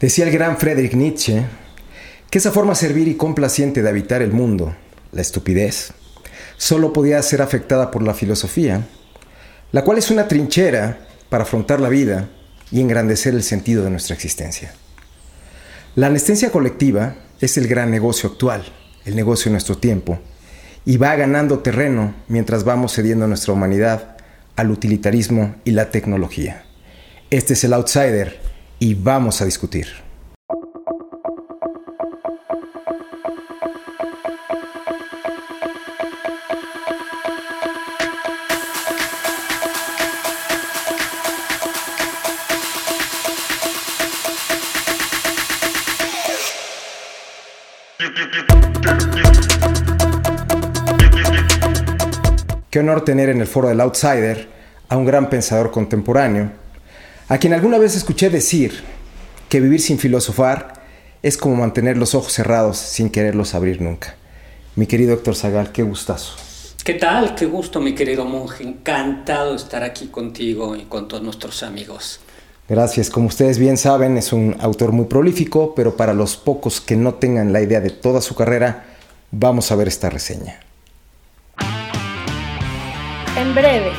Decía el gran Friedrich Nietzsche que esa forma servir y complaciente de habitar el mundo, la estupidez, solo podía ser afectada por la filosofía, la cual es una trinchera para afrontar la vida y engrandecer el sentido de nuestra existencia. La anestesia colectiva es el gran negocio actual, el negocio de nuestro tiempo, y va ganando terreno mientras vamos cediendo nuestra humanidad al utilitarismo y la tecnología. Este es el outsider y vamos a discutir. Qué honor tener en el foro del Outsider a un gran pensador contemporáneo, a quien alguna vez escuché decir que vivir sin filosofar es como mantener los ojos cerrados sin quererlos abrir nunca. Mi querido Héctor Zagal, qué gustazo. ¿Qué tal? Qué gusto, mi querido monje. Encantado de estar aquí contigo y con todos nuestros amigos. Gracias. Como ustedes bien saben, es un autor muy prolífico, pero para los pocos que no tengan la idea de toda su carrera, vamos a ver esta reseña. En breve,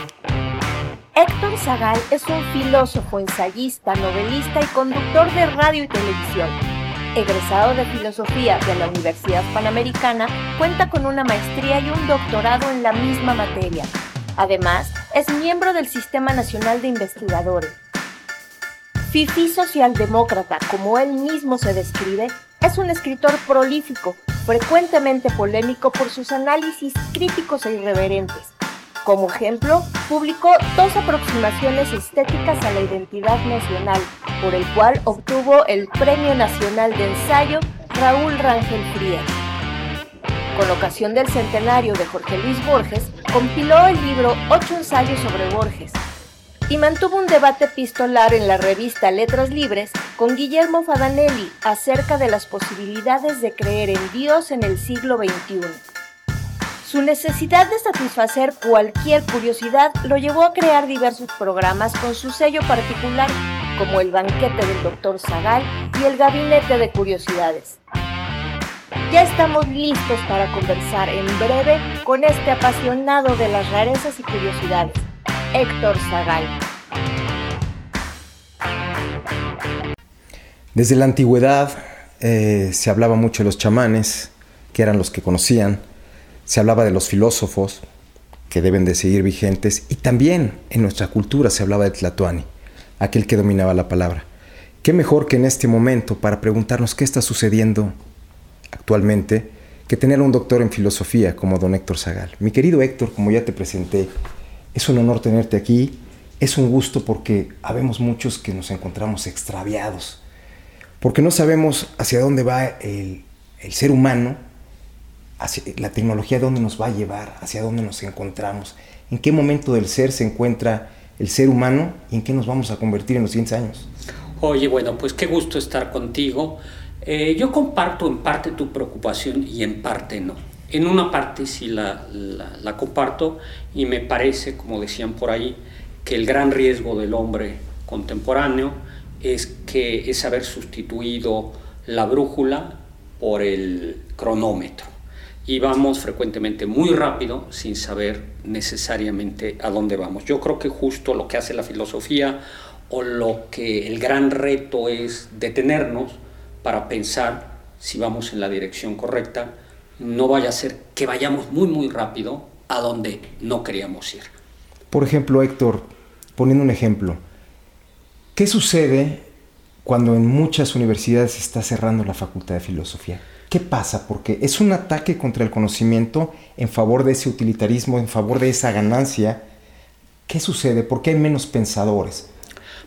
Héctor Zagal es un filósofo, ensayista, novelista y conductor de radio y televisión. Egresado de Filosofía de la Universidad Panamericana, cuenta con una maestría y un doctorado en la misma materia. Además, es miembro del Sistema Nacional de Investigadores. Fifi socialdemócrata, como él mismo se describe, es un escritor prolífico, frecuentemente polémico por sus análisis críticos e irreverentes como ejemplo, publicó dos aproximaciones estéticas a la identidad nacional, por el cual obtuvo el Premio Nacional de Ensayo Raúl Rangel Frías. Con ocasión del centenario de Jorge Luis Borges, compiló el libro Ocho ensayos sobre Borges y mantuvo un debate epistolar en la revista Letras Libres con Guillermo Fadanelli acerca de las posibilidades de creer en Dios en el siglo XXI. Su necesidad de satisfacer cualquier curiosidad lo llevó a crear diversos programas con su sello particular, como El banquete del Dr. Zagal y El gabinete de curiosidades. Ya estamos listos para conversar en breve con este apasionado de las rarezas y curiosidades, Héctor Zagal. Desde la antigüedad eh, se hablaba mucho de los chamanes, que eran los que conocían se hablaba de los filósofos que deben de seguir vigentes y también en nuestra cultura se hablaba de Tlatoani, aquel que dominaba la palabra. ¿Qué mejor que en este momento para preguntarnos qué está sucediendo actualmente que tener un doctor en filosofía como don Héctor Zagal? Mi querido Héctor, como ya te presenté, es un honor tenerte aquí, es un gusto porque habemos muchos que nos encontramos extraviados, porque no sabemos hacia dónde va el, el ser humano la tecnología, dónde nos va a llevar, hacia dónde nos encontramos, en qué momento del ser se encuentra el ser humano y en qué nos vamos a convertir en los siguientes años. Oye, bueno, pues qué gusto estar contigo. Eh, yo comparto en parte tu preocupación y en parte no. En una parte sí la, la, comparto y me parece, como decían por ahí, que el gran riesgo del hombre contemporáneo es que es haber sustituido la brújula por el cronómetro y vamos frecuentemente muy rápido sin saber necesariamente a dónde vamos. Yo creo que justo lo que hace la filosofía o lo que el gran reto es detenernos para pensar si vamos en la dirección correcta, no vaya a ser que vayamos muy muy rápido a donde no queríamos ir. Por ejemplo, Héctor, poniendo un ejemplo, ¿qué sucede cuando en muchas universidades se está cerrando la facultad de filosofía? ¿Qué pasa? Porque es un ataque contra el conocimiento en favor de ese utilitarismo, en favor de esa ganancia. ¿Qué sucede? ¿Por qué hay menos pensadores?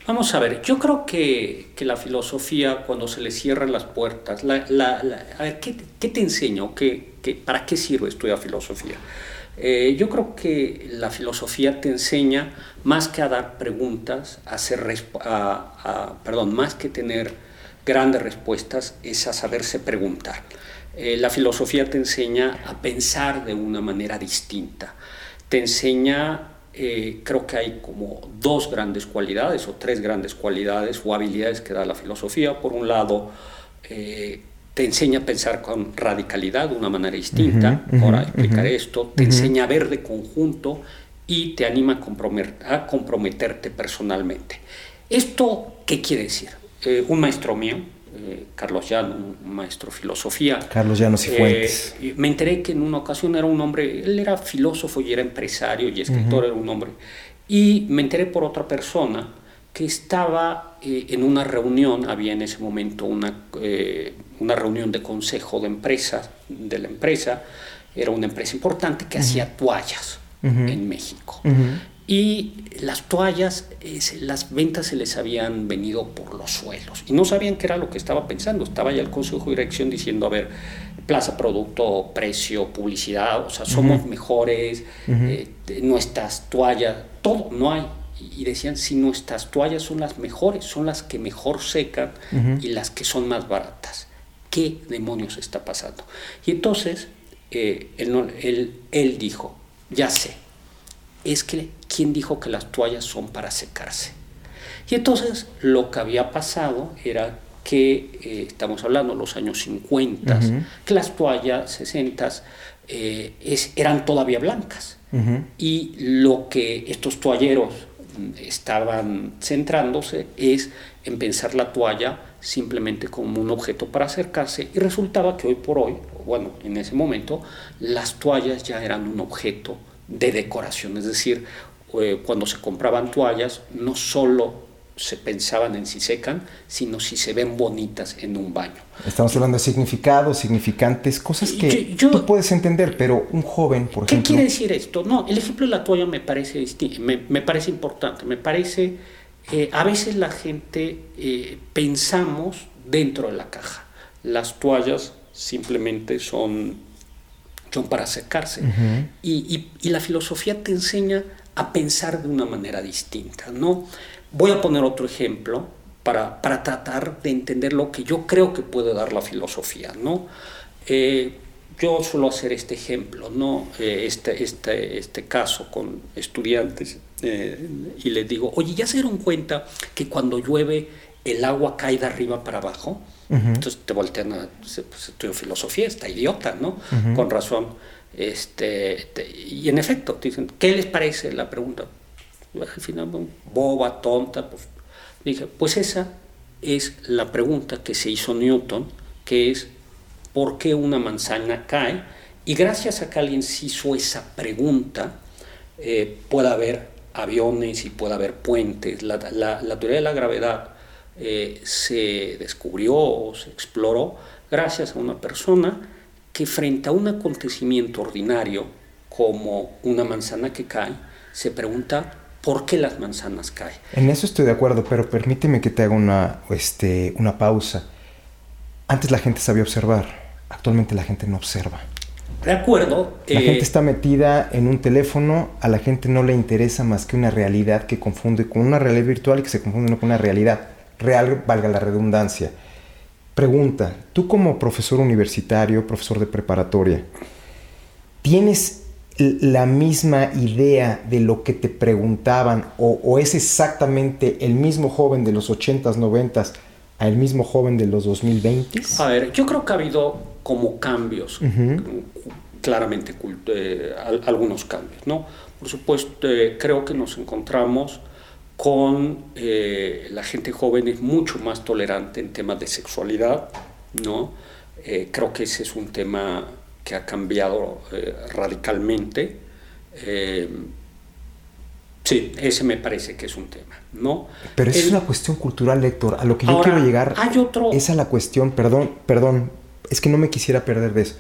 Vamos a ver, yo creo que, la filosofía, cuando se le cierran las puertas, a ver, ¿qué, te enseño? ¿Qué, para qué sirve estudiar filosofía? Eh, yo creo que la filosofía te enseña más que a dar preguntas, a hacer, perdón, más que tener grandes respuestas es a saberse preguntar. Eh, la filosofía te enseña a pensar de una manera distinta, te enseña eh, creo que hay como dos grandes cualidades o tres grandes cualidades o habilidades que da la filosofía. Por un lado, eh, te enseña a pensar con radicalidad de una manera distinta, ahora explicaré esto, te enseña a ver de conjunto y te anima a, comprometerte personalmente. ¿Esto qué quiere decir? Eh, un maestro mío, eh, Carlos Llano, un maestro de filosofía. Carlos Llanos y Fuentes. me enteré que en una ocasión era un hombre, él era filósofo y era empresario y escritor, era un hombre. Y me enteré por otra persona que estaba eh, en una reunión, había en ese momento una, eh, una reunión de consejo de empresa, de la empresa, era una empresa importante que hacía toallas en México. Y las toallas, las ventas se les habían venido por los suelos y no sabían qué era lo que estaba pensando. Estaba ya el consejo de dirección diciendo, a ver, plaza, producto, precio, publicidad, o sea, somos mejores, eh, nuestras toallas, todo, no hay y decían, si nuestras toallas son las mejores, son las que mejor secan y las que son más baratas. ¿Qué demonios está pasando? Y entonces eh, él, él, dijo, ya sé, es que ¿quién dijo que las toallas son para secarse? Y entonces lo que había pasado era que, eh, estamos hablando de los años 50, que las toallas 60 eh, eran todavía blancas. Y lo que estos toalleros estaban centrándose es en pensar la toalla simplemente como un objeto para acercarse y resultaba que hoy por hoy, bueno, en ese momento, las toallas ya eran un objeto de decoración, es decir, eh, cuando se compraban toallas no solo se pensaban en si secan, sino si se ven bonitas en un baño. Estamos hablando de significados, significantes, cosas que tú puedes entender, pero un joven, por ejemplo... ¿Qué quiere decir esto? No, el ejemplo de la toalla me parece, me, me parece importante, me parece... Eh, a veces la gente eh, pensamos dentro de la caja. Las toallas simplemente son, son para secarse. y, y, y la filosofía te enseña a pensar de una manera distinta, ¿no? Voy a poner otro ejemplo para, tratar de entender lo que yo creo que puede dar la filosofía. ¿no? Eh, yo suelo hacer este ejemplo, ¿no? Eh, este, este, este caso con estudiantes eh, y les digo, oye, ¿ya se dieron cuenta que cuando llueve el agua cae de arriba para abajo? Entonces te voltean a, pues, filosofía, está idiota, ¿no? Con razón. Este, y en efecto, dicen, ¿qué les parece la pregunta? al final, boba, tonta. Pues, dije, pues esa es la pregunta que se hizo Newton, que es, ¿por qué una manzana cae? Y gracias a que alguien se hizo esa pregunta, eh, puede haber aviones y puede haber puentes. La, teoría de la gravedad eh, se descubrió o se exploró gracias a una persona que frente a un acontecimiento ordinario como una manzana que cae, se pregunta por qué las manzanas caen. En eso estoy de acuerdo, pero permíteme que te haga una, este, una pausa. Antes la gente sabía observar, actualmente la gente no observa. De acuerdo. La eh, gente está metida en un teléfono, a la gente no le interesa más que una realidad que confunde con una realidad virtual y que se confunde con una realidad real, valga la redundancia. Pregunta, tú como profesor universitario, profesor de preparatoria, ¿tienes la misma idea de lo que te preguntaban o, es exactamente el mismo joven de los 80s, 90s a el mismo joven de los 2020s? A ver, yo creo que ha habido como cambios, claramente eh, algunos cambios, ¿no? Por supuesto, eh, creo que nos encontramos con eh, la gente joven es mucho más tolerante en temas de sexualidad, ¿no? creo que ese es un tema que ha cambiado eh, radicalmente. Eh, sí, ese me parece que es un tema, ¿no? Pero es una cuestión cultural, Héctor. A lo que yo quiero llegar hay otro... es a la cuestión, perdón, perdón, es que no me quisiera perder de eso.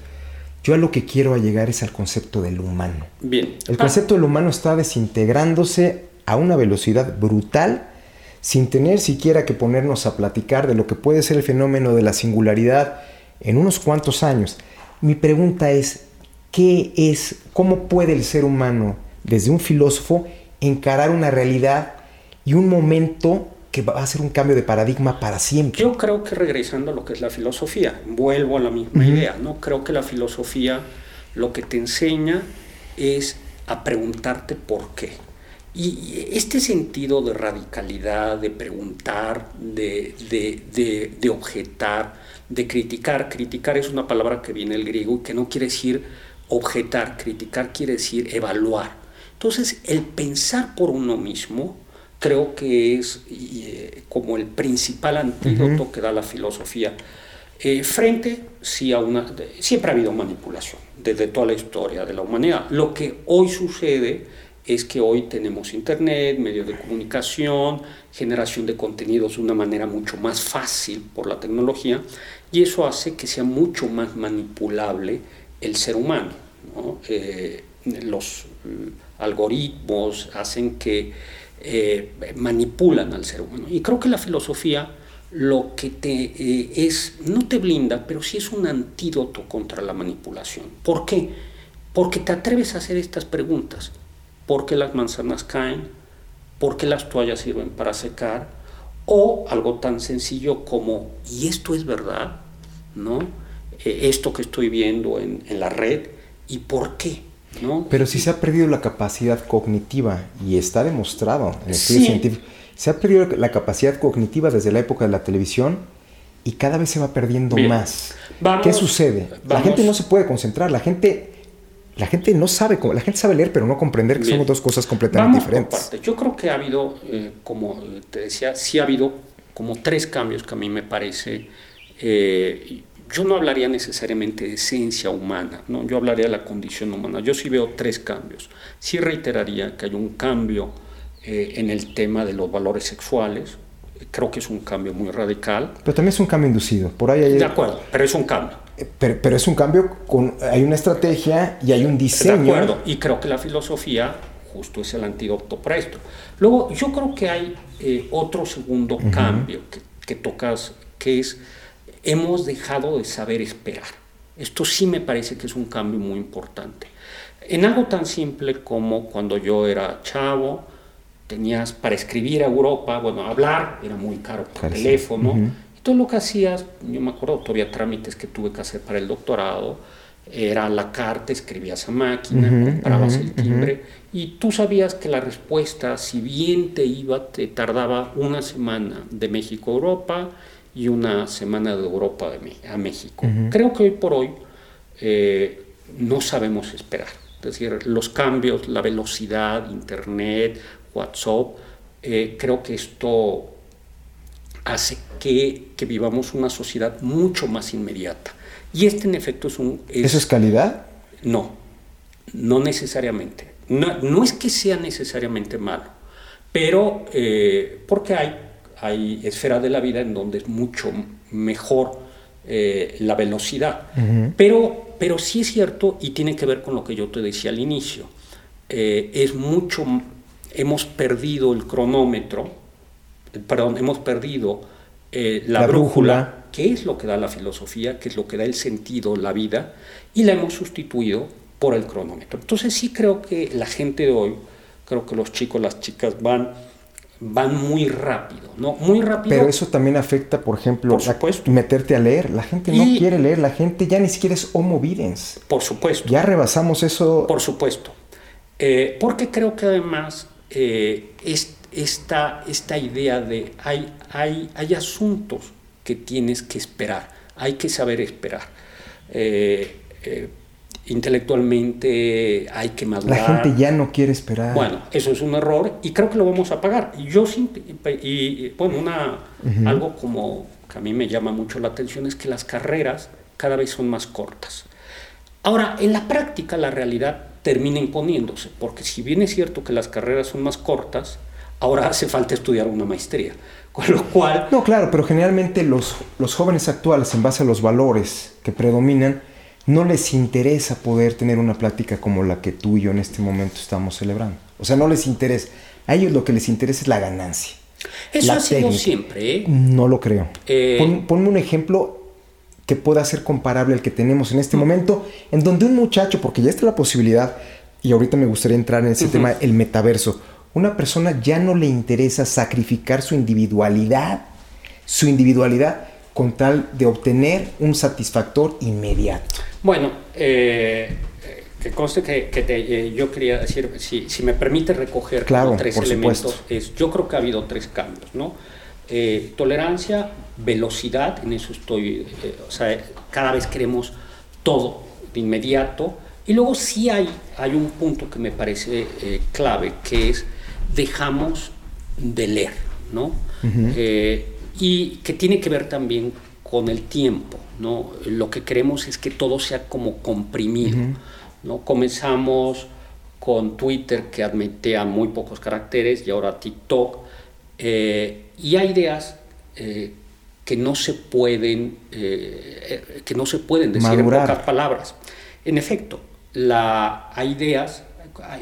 Yo a lo que quiero llegar es al concepto del humano. Bien. El concepto del humano está desintegrándose a una velocidad brutal sin tener siquiera que ponernos a platicar de lo que puede ser el fenómeno de la singularidad en unos cuantos años. Mi pregunta es, ¿qué es, cómo puede el ser humano, desde un filósofo, encarar una realidad y un momento que va a ser un cambio de paradigma para siempre? Yo creo que regresando a lo que es la filosofía, vuelvo a la misma idea, ¿no? Creo que la filosofía lo que te enseña es a preguntarte por qué. Y este sentido de radicalidad, de preguntar, de, de, objetar, de criticar, criticar es una palabra que viene del griego y que no quiere decir objetar, criticar quiere decir evaluar. Entonces, el pensar por uno mismo creo que es eh, como el principal antídoto que da la filosofía. Eh, frente, sí, a una, siempre ha habido manipulación desde toda la historia de la humanidad. Lo que hoy sucede es que hoy tenemos internet, medios de comunicación, generación de contenidos de una manera mucho más fácil por la tecnología y eso hace que sea mucho más manipulable el ser humano. Eh, los mm, algoritmos hacen que eh, manipulan al ser humano. Y creo que la filosofía lo que te eh, es, no te blinda, pero sí es un antídoto contra la manipulación. ¿Por qué? Porque te atreves a hacer estas preguntas. ¿Por qué las manzanas caen? ¿Por qué las toallas sirven para secar? O algo tan sencillo como, ¿y esto es verdad? ¿No? Eh, esto que estoy viendo en, la red, ¿y por qué? ¿No? Pero si se ha perdido la capacidad cognitiva y está demostrado en estudios científicos, se ha perdido la capacidad cognitiva desde la época de la televisión y cada vez se va perdiendo más. ¿Qué sucede? La gente no se puede concentrar, la gente la gente no sabe, la gente sabe leer, pero no comprender que son dos cosas completamente diferentes. Yo creo que ha habido, eh, como te decía, sí ha habido como tres cambios que a mí me parece. Eh, yo no hablaría necesariamente de esencia humana, ¿no? yo hablaría de la condición humana. Yo sí veo tres cambios. Sí reiteraría que hay un cambio eh, en el tema de los valores sexuales. Creo que es un cambio muy radical. Pero también es un cambio inducido. Por ahí hay... De acuerdo, pero es un cambio. Pero, es un cambio, con, hay una estrategia y hay un diseño. De acuerdo, y creo que la filosofía justo es el antídoto para esto. Luego, yo creo que hay eh, otro segundo cambio que, que tocas, que es, hemos dejado de saber esperar. Esto sí me parece que es un cambio muy importante. En algo tan simple como cuando yo era chavo, tenías para escribir a Europa, bueno, hablar era muy caro por teléfono, todo lo que hacías, yo me acuerdo todavía trámites que tuve que hacer para el doctorado, era la carta, escribías a máquina, comprabas el timbre y tú sabías que la respuesta, si bien te iba, te tardaba una semana de México a Europa y una semana de Europa a México. Creo que hoy por hoy eh, no sabemos esperar. Es decir, los cambios, la velocidad, Internet, WhatsApp, eh, creo que esto hace que, vivamos una sociedad mucho más inmediata. Y este en efecto es un... ¿Eso es calidad? No, no necesariamente. No, es que sea necesariamente malo, pero eh, porque hay, hay esferas de la vida en donde es mucho mejor eh, la velocidad. pero, pero sí es cierto y tiene que ver con lo que yo te decía al inicio. Eh, es mucho, hemos perdido el cronómetro perdón, hemos perdido eh, la, brújula, que es lo que da la filosofía, que es lo que da el sentido, la vida, y la hemos sustituido por el cronómetro. Entonces sí creo que la gente de hoy, creo que los chicos, las chicas van van muy rápido, ¿no? Muy rápido. Pero eso también afecta, por ejemplo, por meterte a leer. La gente no quiere leer, la gente ya ni siquiera es homo videns. Por supuesto. Ya rebasamos eso. Por supuesto. Eh, porque creo que además eh, es esta, esta idea de hay, hay, hay asuntos que tienes que esperar, hay que saber esperar. Eh, eh, intelectualmente hay que madurar. La gente ya no quiere esperar. Bueno, eso es un error y creo que lo vamos a pagar. Y yo, y, bueno, una, algo como que a mí me llama mucho la atención es que las carreras cada vez son más cortas. Ahora, en la práctica la realidad termina imponiéndose, porque si bien es cierto que las carreras son más cortas, ahora hace falta estudiar una maestría. Con lo cual... No, claro, pero generalmente los, los jóvenes actuales, en base a los valores que predominan, no les interesa poder tener una plática como la que tú y yo en este momento estamos celebrando. O sea, no les interesa. A ellos lo que les interesa es la ganancia. Eso ha sido siempre. ¿eh? No lo creo. Eh, ponme un ejemplo que pueda ser comparable al que tenemos en este momento, en donde un muchacho, porque ya está la posibilidad, y ahorita me gustaría entrar en ese tema, el metaverso una persona ya no le interesa sacrificar su individualidad, su individualidad con tal de obtener un satisfactor inmediato. Bueno, eh, Que conste que, que te, eh, yo quería decir, si, si, me permite recoger claro, tres elementos, es, yo creo que ha habido tres cambios, ¿no? Eh, tolerancia, velocidad, en eso estoy, o sea, cada vez queremos todo de inmediato, y luego sí hay, hay un punto que me parece clave, que es dejamos de leer, ¿no? y que tiene que ver también con el tiempo, ¿no? Lo que queremos es que todo sea como comprimido. ¿no? Comenzamos con Twitter que admitía muy pocos caracteres y ahora TikTok. Eh, y hay ideas eh, que no se pueden, eh, que no se pueden decir en pocas palabras. En efecto, la, hay ideas,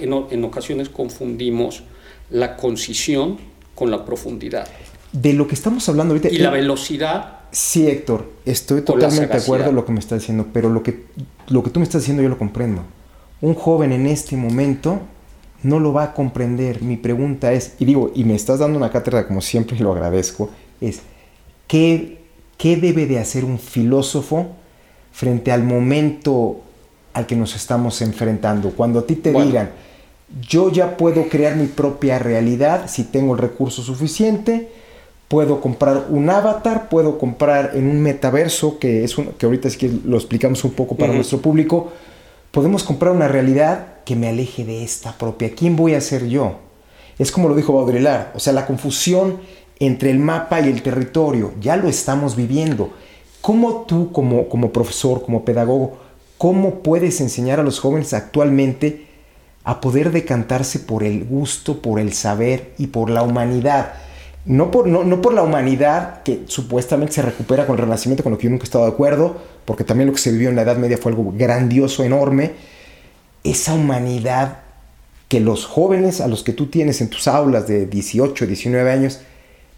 en, en, ocasiones confundimos la concisión con la profundidad. De lo que estamos hablando ahorita. Y la velocidad. Sí, Héctor, estoy totalmente de acuerdo con lo que me estás diciendo, pero lo que lo que tú me estás diciendo yo lo comprendo. Un joven en este momento no lo va a comprender. Mi pregunta es, y digo, y me estás dando una cátedra como siempre y lo agradezco, es, ¿qué, ¿qué debe de hacer un filósofo frente al momento al que nos estamos enfrentando? Cuando a ti te digan, yo ya puedo crear mi propia realidad si tengo el recurso suficiente, puedo comprar un avatar, puedo comprar en un metaverso, que es un, que ahorita es que lo explicamos un poco para nuestro público, podemos comprar una realidad que me aleje de esta propia. ¿Quién voy a ser yo? Es como lo dijo Baudrillard, o sea, la confusión entre el mapa y el territorio, ya lo estamos viviendo. ¿Cómo tú como, como profesor, como pedagogo, cómo puedes enseñar a los jóvenes actualmente a poder decantarse por el gusto, por el saber y por la humanidad? no por, no, por la humanidad que supuestamente se recupera con el Renacimiento, con lo que yo nunca he estado de acuerdo, porque también lo que se vivió en la Edad Media fue algo grandioso, enorme, esa humanidad que los jóvenes a los que tú tienes en tus aulas de 18, 19 años,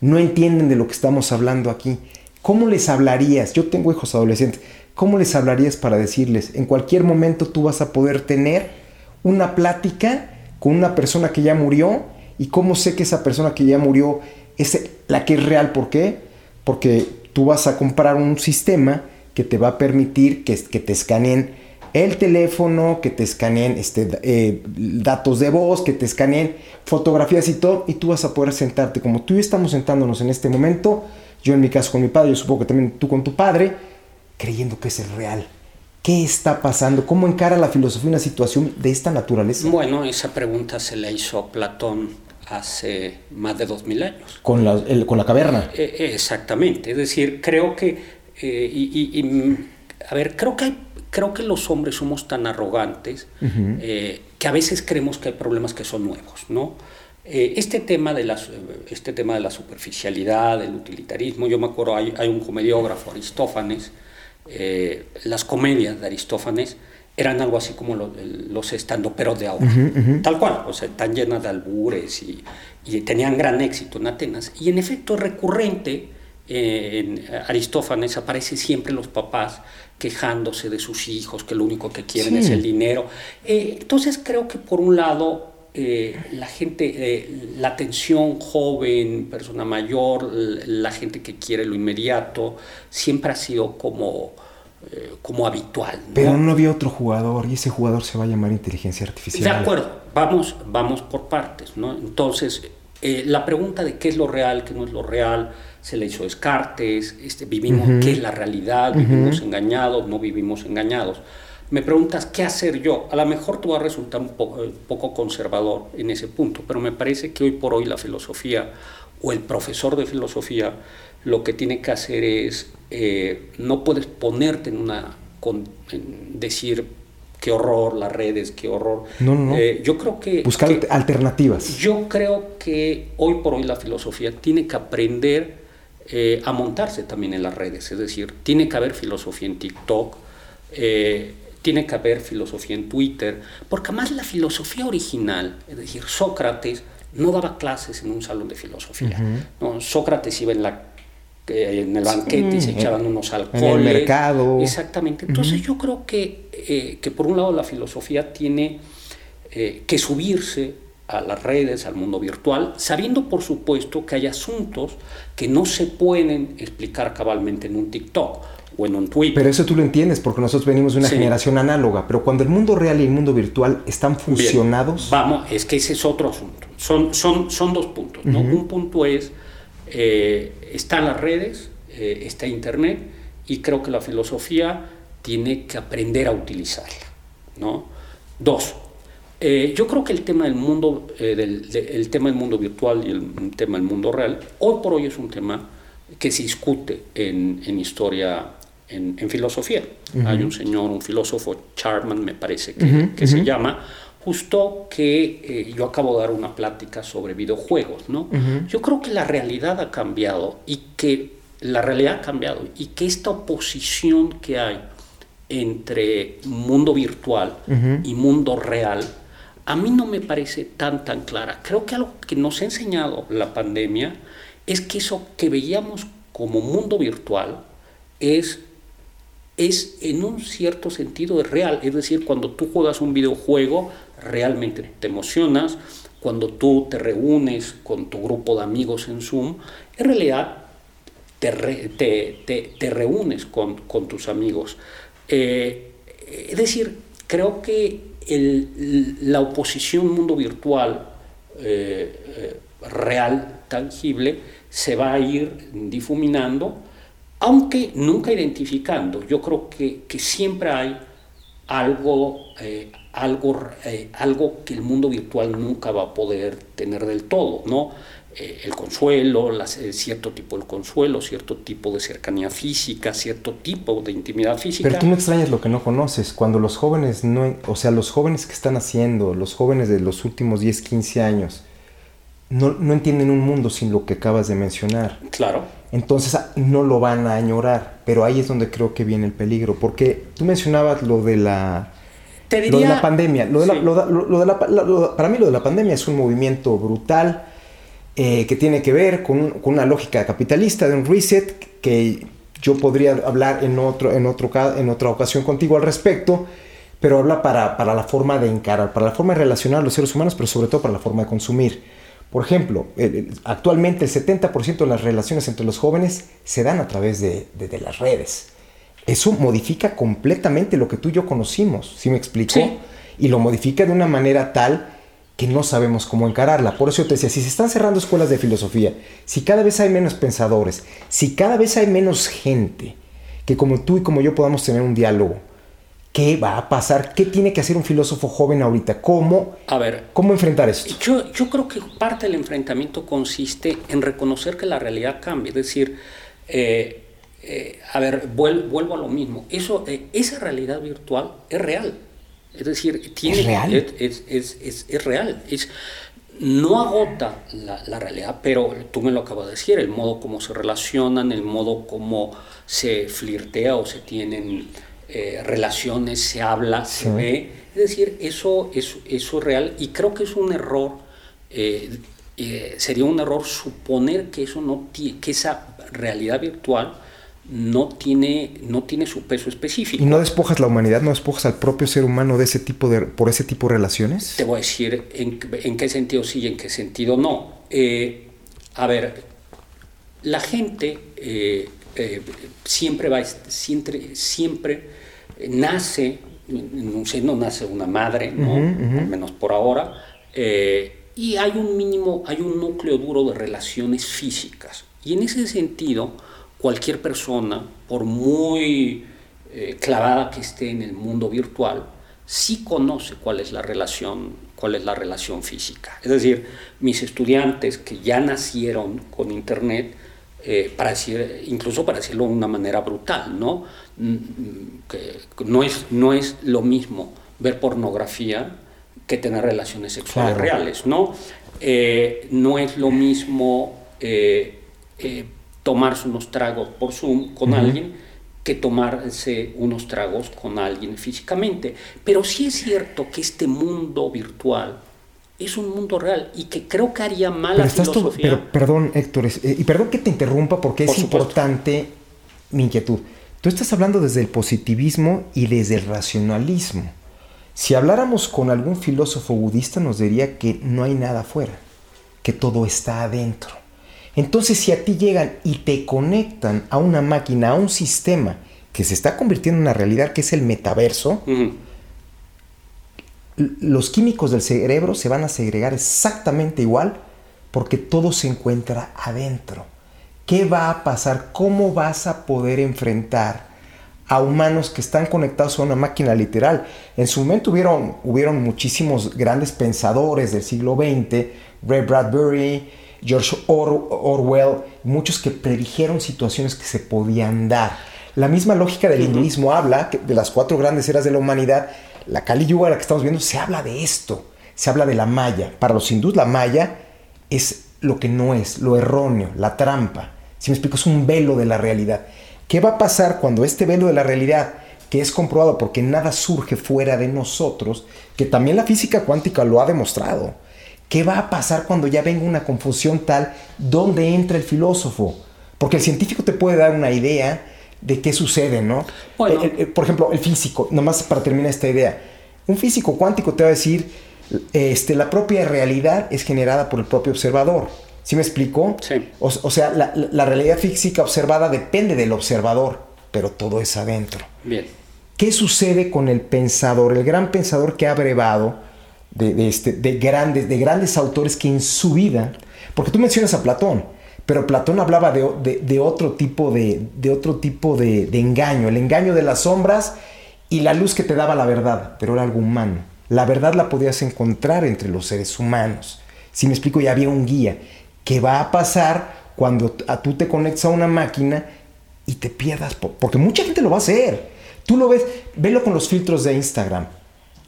no entienden de lo que estamos hablando aquí. ¿Cómo les hablarías? Yo tengo hijos adolescentes. ¿Cómo les hablarías para decirles, en cualquier momento tú vas a poder tener una plática con una persona que ya murió? ¿Y cómo sé que esa persona que ya murió es la que es real. ¿Por qué? Porque tú vas a comprar un sistema que te va a permitir que, te escaneen el teléfono, que te escaneen este, eh, datos de voz, que te escaneen fotografías y todo, y tú vas a poder sentarte como tú y estamos sentándonos en este momento, yo en mi caso con mi padre, yo supongo que también tú con tu padre, creyendo que es el real. ¿Qué está pasando? ¿Cómo encara la filosofía una situación de esta naturaleza? Bueno, esa pregunta se la hizo Platón hace más de dos mil años. Con la, con la caverna. Eh, eh, exactamente, es decir, creo que, eh, y, a ver, creo que, creo que los hombres somos tan arrogantes que a veces creemos que hay problemas que son nuevos, ¿no? este, tema de la, este tema de la superficialidad, del utilitarismo, yo me acuerdo, hay, hay un comediógrafo, Aristófanes, las comedias de Aristófanes, eran algo así como los, los estandoperos de ahora, tal cual, o sea, tan llenas de albures y, tenían gran éxito en Atenas. Y en efecto, recurrente eh, en Aristófanes aparece siempre los papás quejándose de sus hijos, que lo único que quieren es el dinero. Eh, entonces creo que por un lado eh, la gente, la atención joven, persona mayor, la gente que quiere lo inmediato, siempre ha sido como eh, como habitual. Pero no había otro jugador y ese jugador se va a llamar inteligencia artificial. De acuerdo, vamos, vamos por partes. ¿no? Entonces, eh, la pregunta de qué es lo real, qué no es lo real, se le hizo Descartes, este, vivimos, qué es la realidad, vivimos engañados, no vivimos engañados. Me preguntas qué hacer yo. A lo mejor tú vas a resultar un poco, un poco conservador en ese punto, pero me parece que hoy por hoy la filosofía o el profesor de filosofía lo que tiene que hacer es eh, no puedes ponerte en una, con, decir qué horror las redes, qué horror. No, no, no. Eh, yo creo que... Buscar alternativas. Yo creo que hoy por hoy la filosofía tiene que aprender eh, a montarse también en las redes, es decir, tiene que haber filosofía en TikTok, tiene que haber filosofía en Twitter, porque además la filosofía original, es decir, Sócrates no daba clases en un salón de filosofía. ¿no? Sócrates iba en la en el banquete y se echaban unos alcoholes. En el mercado. Exactamente. Entonces yo creo que, eh, que por un lado la filosofía tiene eh, que subirse a las redes, al mundo virtual, sabiendo por supuesto que hay asuntos que no se pueden explicar cabalmente en un TikTok o en un. Pero eso tú lo entiendes porque nosotros venimos de una generación análoga, pero cuando el mundo real y el mundo virtual están fusionados... vamos, es que ese es otro asunto. Son, son, son dos puntos. ¿no? Un punto es, eh, están las redes, eh, está Internet, y creo que la filosofía tiene que aprender a utilizarla. ¿no? Dos, eh, yo creo que el tema del mundo, eh, del, el tema del mundo virtual y el tema del mundo real, hoy por hoy es un tema que se discute en, en historia, en, en filosofía. Hay un señor, un filósofo, Charman me parece que, que se llama, justo que eh, yo acabo de dar una plática sobre videojuegos, ¿no? Yo creo que la realidad ha cambiado y que la realidad ha cambiado y que esta oposición que hay entre mundo virtual y mundo real a mí no me parece tan tan clara. Creo que algo que nos ha enseñado la pandemia es que eso que veíamos como mundo virtual es, es en un cierto sentido real. Es decir, cuando tú juegas un videojuego, realmente te emocionas. Cuando tú te reúnes con tu grupo de amigos en Zoom, en realidad te, te, te, reúnes con, con, tus amigos. Eh, es decir, creo que la oposición mundo virtual eh, eh, real, tangible, se va a ir difuminando, aunque nunca identificando. Yo creo que, que siempre hay algo, eh, algo, algo que el mundo virtual nunca va a poder tener del todo, ¿no? Eh, el consuelo, eh, cierto tipo de consuelo, cierto tipo de cercanía física, cierto tipo de intimidad física. Pero tú no extrañas lo que no conoces. Cuando los jóvenes no, o sea, los jóvenes que están haciendo, los jóvenes de los últimos 10, 15 años, no, no entienden un mundo sin lo que acabas de mencionar. Claro. Entonces ah, no lo van a añorar, pero ahí es donde creo que viene el peligro, porque tú mencionabas lo de la, lo de la pandemia. Lo de la, lo de la, para mí lo de la pandemia es un movimiento brutal eh, que tiene que ver con, una lógica capitalista de un reset que yo podría hablar en, otro, en, otro, en otra ocasión contigo al respecto, pero habla para, para, la forma de encarar, para la forma de relacionar a los seres humanos, pero sobre todo para la forma de consumir. Por ejemplo, actualmente el 70% de las relaciones entre los jóvenes se dan a través de, de, las redes. Eso modifica completamente lo que tú y yo conocimos, ¿sí me explico? Y lo modifica de una manera tal que no sabemos cómo encararla. Por eso yo te decía, si se están cerrando escuelas de filosofía, si cada vez hay menos pensadores, si cada vez hay menos gente que como tú y como yo podamos tener un diálogo, ¿qué va a pasar? ¿Qué tiene que hacer un filósofo joven ahorita? ¿Cómo, a ver, ¿cómo enfrentar esto? Yo, yo creo que parte del enfrentamiento consiste en reconocer que la realidad cambia, es decir, eh, eh, a ver, vuelvo, a lo mismo, Eso, eh, esa realidad virtual es real es decir, tiene, ¿Es real? Es, es, es, es real. Es, no agota la, la, realidad, pero tú me lo acabas de decir, el modo como se relacionan, el modo como se flirtea o se tienen eh, relaciones, se habla, se ve. Es decir, eso, eso, eso es real y creo que es un error, eh, eh, sería un error suponer que, eso no que esa realidad virtual no tiene, no tiene su peso específico. ¿Y no despojas la humanidad, no despojas al propio ser humano de ese tipo de, por ese tipo de relaciones? Te voy a decir en, en qué sentido sí y en qué sentido no. Eh, a ver, la gente eh, eh, siempre va, siempre, siempre nace, en un seno nace una madre, ¿no? al menos por ahora, y hay un mínimo, hay un núcleo duro de relaciones físicas. Y en ese sentido, cualquier persona, por muy eh, clavada que esté en el mundo virtual, sí conoce cuál es la relación, cuál es la relación física. Es decir, mis estudiantes que ya nacieron con Internet, eh, para decir, incluso para decirlo de una manera brutal, ¿no? Que no es, no es lo mismo ver pornografía que tener relaciones sexuales reales, ¿no? Eh, no es lo mismo tomarse unos tragos por Zoom con alguien que tomarse unos tragos con alguien físicamente. Pero sí es cierto que este mundo virtual es un mundo real y que creo que haría mal pero filosofía. pero perdón, Héctor, eh, y perdón que te interrumpa porque es importante mi inquietud. Tú estás hablando desde el positivismo y desde el racionalismo. Si habláramos con algún filósofo budista nos diría que no hay nada afuera, que todo está adentro. Entonces si a ti llegan y te conectan a una máquina, a un sistema que se está convirtiendo en una realidad que es el metaverso, los químicos del cerebro se van a segregar exactamente igual porque todo se encuentra adentro. ¿Qué va a pasar? ¿Cómo vas a poder enfrentar a humanos que están conectados a una máquina literal? En su momento hubieron, hubieron muchísimos grandes pensadores del siglo XX, Ray Bradbury, George Orwell, muchos que predijeron situaciones que se podían dar. La misma lógica del hinduismo habla de las cuatro grandes eras de la humanidad. La Kali Yuga, la que estamos viendo, se habla de esto. Se habla de la maya. Para los hindús, la maya es lo que no es, lo erróneo, la trampa. Si me explico, es un velo de la realidad. ¿Qué va a pasar cuando este velo de la realidad, que es comprobado porque nada surge fuera de nosotros, que también la física cuántica lo ha demostrado, ¿qué va a pasar cuando ya venga una confusión tal ¿Dónde entra el filósofo? Porque el científico te puede dar una idea de qué sucede, ¿no? por ejemplo, el físico, nomás para terminar esta idea, un físico cuántico te va a decir, este, la propia realidad es generada por el propio observador. ¿Sí me explico? Sí. O, sea, la, realidad física observada depende del observador, pero todo es adentro. Bien. ¿Qué sucede con el pensador, el gran pensador que ha brevado de, este, de, grandes, de grandes autores que en su vida, porque tú mencionas a Platón, pero Platón hablaba de, otro tipo, de, otro tipo de, engaño, el engaño de las sombras y la luz que te daba la verdad, pero era algo humano. La verdad la podías encontrar entre los seres humanos. Si me explico, ya había un guía. ¿Qué va a pasar cuando a, tú te conectas a una máquina y te pierdas? Porque mucha gente lo va a hacer. Tú lo ves, velo con los filtros de Instagram.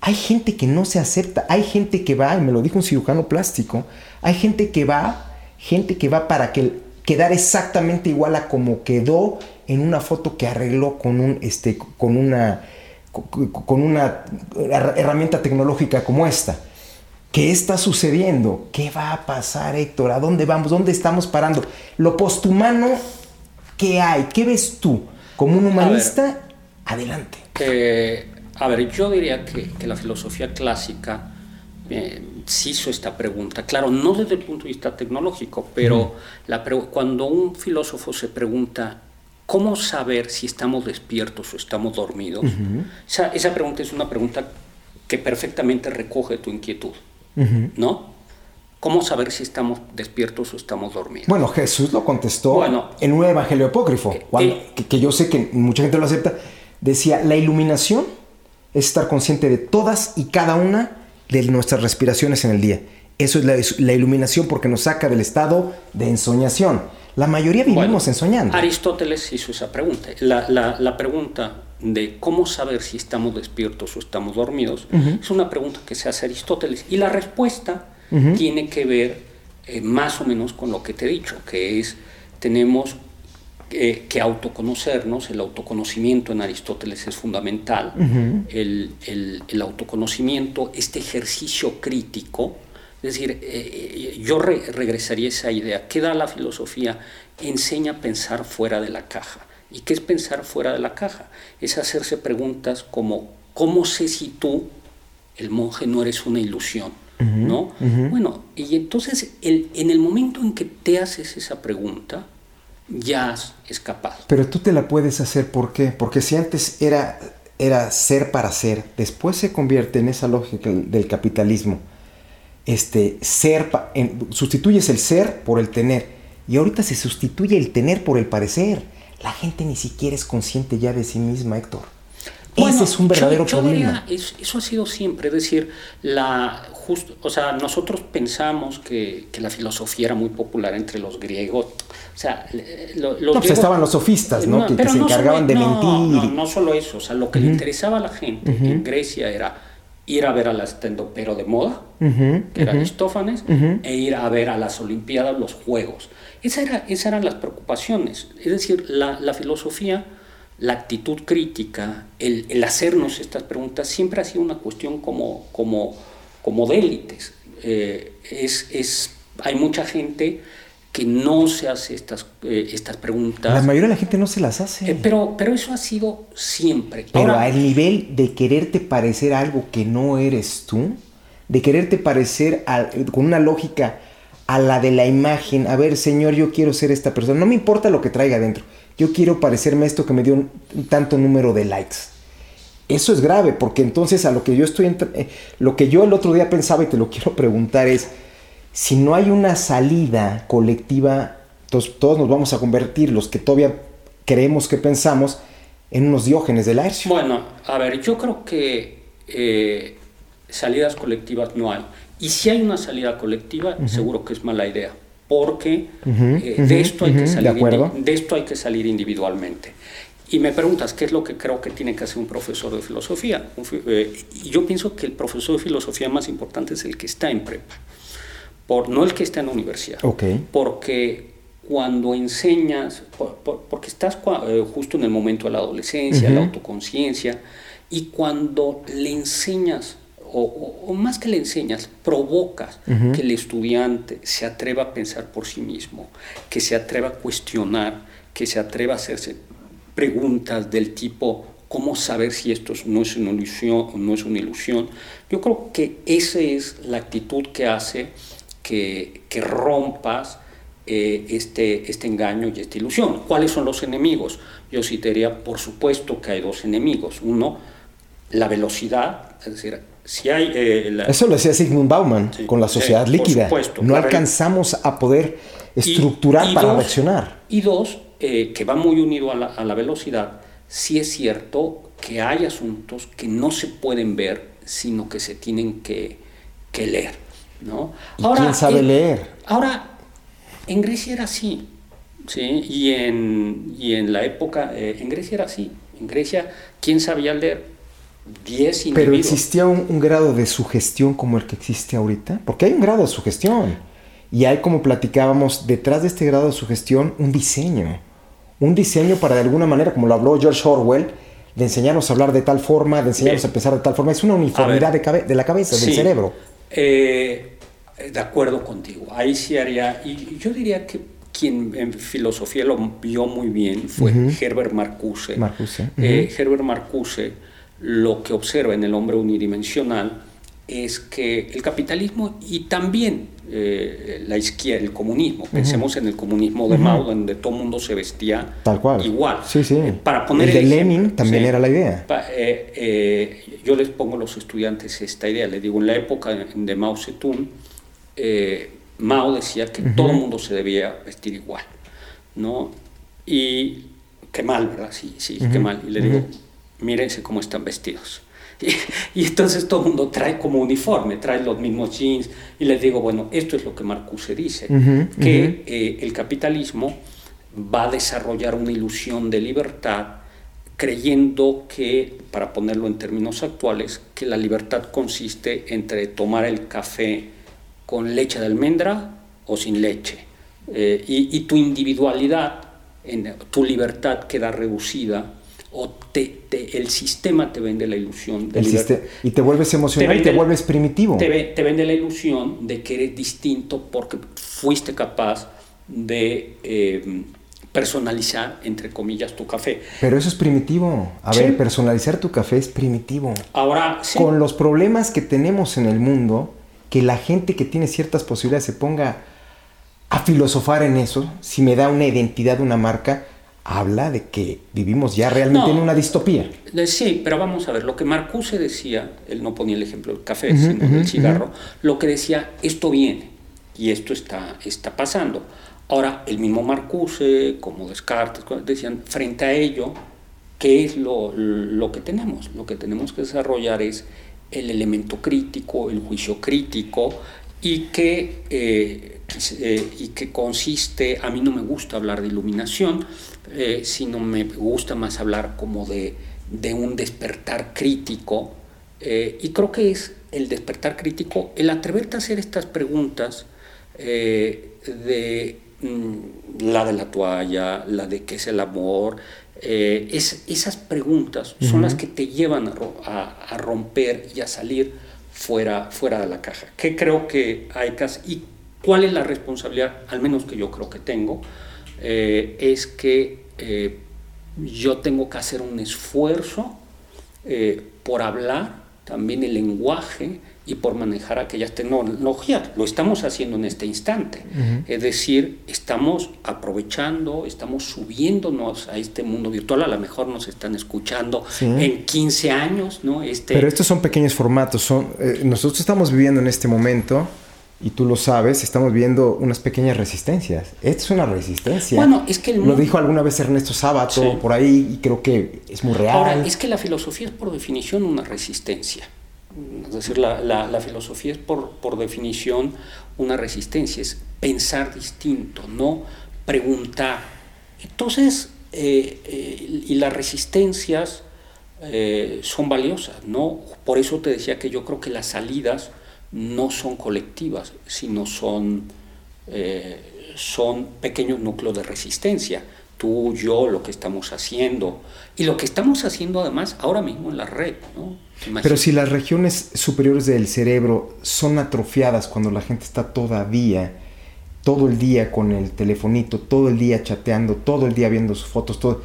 Hay gente que no se acepta, hay gente que va, y me lo dijo un cirujano plástico, hay gente que va, gente que va para que quedar exactamente igual a como quedó en una foto que arregló con un este con una con una herramienta tecnológica como esta. ¿Qué está sucediendo? ¿Qué va a pasar, Héctor? ¿A dónde vamos? ¿Dónde estamos parando? Lo posthumano, ¿qué hay? ¿Qué ves tú? Como un humanista, adelante. Eh, a ver, yo diría que, la filosofía clásica eh, se hizo esta pregunta. Claro, no desde el punto de vista tecnológico, pero cuando un filósofo se pregunta ¿cómo saber si estamos despiertos o estamos dormidos? esa, pregunta es una pregunta que perfectamente recoge tu inquietud, ¿no? ¿Cómo saber si estamos despiertos o estamos dormidos? Bueno, Jesús lo contestó en un evangelio apócrifo, eh, eh, que, que, yo sé que mucha gente lo acepta. Decía, la iluminación es estar consciente de todas y cada una de nuestras respiraciones en el día. Eso es la, iluminación porque nos saca del estado de ensoñación. La mayoría vivimos ensoñando. Aristóteles hizo esa pregunta. La, pregunta de cómo saber si estamos despiertos o estamos dormidos es una pregunta que se hace Aristóteles. Y la respuesta tiene que ver eh, más o menos con lo que te he dicho, que es tenemos eh, que autoconocernos, el autoconocimiento en Aristóteles es fundamental, el, autoconocimiento, este ejercicio crítico, es decir, eh, yo regresaría a esa idea, ¿qué da la filosofía? Enseña a pensar fuera de la caja. ¿Y qué es pensar fuera de la caja? Es hacerse preguntas como, ¿cómo sé si tú, el monje, no eres una ilusión? ¿No? Bueno, y entonces en el momento en que te haces esa pregunta, ya es capaz. Pero tú te la puedes hacer, ¿por qué? Porque si antes era, era ser para ser, después se convierte en esa lógica del capitalismo. Este, ser, sustituyes el ser por el tener. Y ahorita se sustituye el tener por el parecer. La gente ni siquiera es consciente ya de sí misma, Héctor. Ese es un verdadero problema. eso ha sido siempre, es decir, la, justo, o sea, nosotros pensamos que, que, la filosofía era muy popular entre los griegos. O sea, los no, pues estaban los sofistas, ¿no? que, se encargaban de mentir. No, no solo eso, o sea, lo que le interesaba a la gente en Grecia era ir a ver a la estendopero de moda, que era Aristófanes, e ir a ver a las Olimpiadas los Juegos. Esa era, esas eran las preocupaciones. Es decir, la, la filosofía la actitud crítica, el, hacernos estas preguntas, siempre ha sido una cuestión como, como, como de élites. Eh, es, hay mucha gente que no se hace estas, eh, estas preguntas. La mayoría de la gente no se las hace. Eh, pero, pero eso ha sido siempre. Pero al nivel de quererte parecer algo que no eres tú, de quererte parecer con una lógica a la de la imagen, a ver, Señor, yo quiero ser esta persona, no me importa lo que traiga adentro, yo quiero parecerme esto que me dio un, tanto número de likes. Eso es grave, porque entonces a lo que yo estoy, eh, lo que yo el otro día pensaba y te lo quiero preguntar es, si no hay una salida colectiva, entonces todos nos vamos a convertir, los que todavía creemos que pensamos, en unos diógenes del Laercio. Bueno, a ver, yo creo que eh, salidas colectivas no hay. Y si hay una salida colectiva, seguro que es mala idea, porque eh, de, esto hay que salir de, esto hay que salir individualmente. Y me preguntas, ¿qué es lo que creo que tiene que hacer un profesor de filosofía? Eh, y yo pienso que el profesor de filosofía más importante es el que está en prepa por, no el que está en la universidad. Porque cuando enseñas, porque estás eh, justo en el momento de la adolescencia, la autoconciencia, y cuando le enseñas, o, más que le enseñas, provocas que el estudiante se atreva a pensar por sí mismo, que se atreva a cuestionar, que se atreva a hacerse preguntas del tipo, ¿cómo saber si esto no es una ilusión o no es una ilusión? Yo creo que esa es la actitud que hace que, rompas eh, este, este engaño y esta ilusión. ¿Cuáles son los enemigos? Yo citaría, por supuesto, que hay dos enemigos. Uno, la velocidad, es decir, si hay... Eh, Eso lo decía Sigmund Bauman con la sociedad líquida. no alcanzamos a poder estructurar para reaccionar. Y dos, eh, que va muy unido a la, velocidad, si es cierto que hay asuntos que no se pueden ver, sino que se tienen que, que leer. ¿No? Ahora, quién sabe leer? Ahora, en Grecia era así, ¿sí? Y en, y en la época, eh, en Grecia era así. En Grecia, ¿quién sabía leer? Diez individuos. Pero existía un, grado de sugestión como el que existe ahorita, porque hay un grado de sugestión. Y hay, como platicábamos, detrás de este grado de sugestión, un diseño. Un diseño para, de alguna manera, como lo habló George Orwell, de enseñarnos a hablar de tal forma, de enseñarnos a pensar de tal forma. Es una uniformidad de, de, la cabeza, del cerebro. Eh, de acuerdo contigo. Ahí sí haría, y yo diría que quien en filosofía lo vio muy bien fue Herbert Marcuse. Eh, Herbert Marcuse lo que observa en el hombre unidimensional es que el capitalismo y también eh, la izquierda, el comunismo, pensemos en el comunismo de Mao, donde todo el mundo se vestía Tal cual. igual. Sí, sí. para poner el de Lenin también era la idea. yo les pongo a los estudiantes esta idea, les digo, en la época de Mao Zedong, eh, Mao decía que todo el mundo se debía vestir igual, ¿no? Y qué mal, ¿verdad? Sí, sí, qué mal. Y le digo, mírense cómo están vestidos. Y, entonces todo el mundo trae como uniforme, trae los mismos jeans. Y les digo, bueno, esto es lo que Marcuse dice, que eh, el capitalismo va a desarrollar una ilusión de libertad creyendo que, para ponerlo en términos actuales, que la libertad consiste entre tomar el café con leche de almendra o sin leche. Eh, y, tu individualidad, en, tu libertad queda reducida o te, el sistema te vende la ilusión de libertad. Y te vuelves emocional y te vuelves primitivo. Te, te, vende la ilusión de que eres distinto porque fuiste capaz de eh, personalizar, entre comillas, tu café. Pero eso es primitivo. A ver, personalizar tu café es primitivo. Ahora, Con los problemas que tenemos en el mundo, que la gente que tiene ciertas posibilidades se ponga a filosofar en eso, si me da una identidad, una marca, habla de que vivimos ya realmente en una distopía. Sí, pero vamos a ver, lo que Marcuse decía, él no ponía el ejemplo del café, sino del cigarro, lo que decía, esto viene y esto está, está pasando. Ahora, el mismo Marcuse, como Descartes, decían, frente a ello, ¿qué es lo, lo que tenemos? Lo que tenemos que desarrollar es el elemento crítico, el juicio crítico, y que, eh, eh, y que consiste, a mí no me gusta hablar de iluminación, eh, sino me gusta más hablar como de, de un despertar crítico, y creo que es el despertar crítico, el atreverte a hacer estas preguntas de mm, la de la toalla, la de qué es el amor, eh, es, esas preguntas son las que te llevan a, romper y a salir fuera, fuera de la caja. Que creo que hay y ¿Cuál es la responsabilidad, al menos que yo creo que tengo? Eh, es que eh, yo tengo que hacer un esfuerzo por hablar también el lenguaje y por manejar aquellas tecnologías. Lo estamos haciendo en este instante. Es decir, estamos aprovechando, estamos subiéndonos a este mundo virtual. A lo mejor nos están escuchando en 15 años, ¿no? Este... Pero estos son pequeños formatos. Son, nosotros estamos viviendo en este momento y tú lo sabes, estamos viendo unas pequeñas resistencias. Esta es una resistencia. Bueno, es que el Lo dijo alguna vez Ernesto Sábato por ahí y creo que es muy real. Ahora, es que la filosofía es por definición una resistencia. Es decir, la, la, filosofía es por, por, definición una resistencia, es pensar distinto, no preguntar. Entonces, eh, eh, y las resistencias eh, son valiosas, ¿no? Por eso te decía que yo creo que las salidas no son colectivas, sino son, son pequeños núcleos de resistencia. Tú, yo, lo que estamos haciendo. Y lo que estamos haciendo además ahora mismo en la red. ¿no? Pero si las regiones superiores del cerebro son atrofiadas cuando la gente está todavía todo el día con el telefonito, todo el día chateando, todo el día viendo sus fotos, todo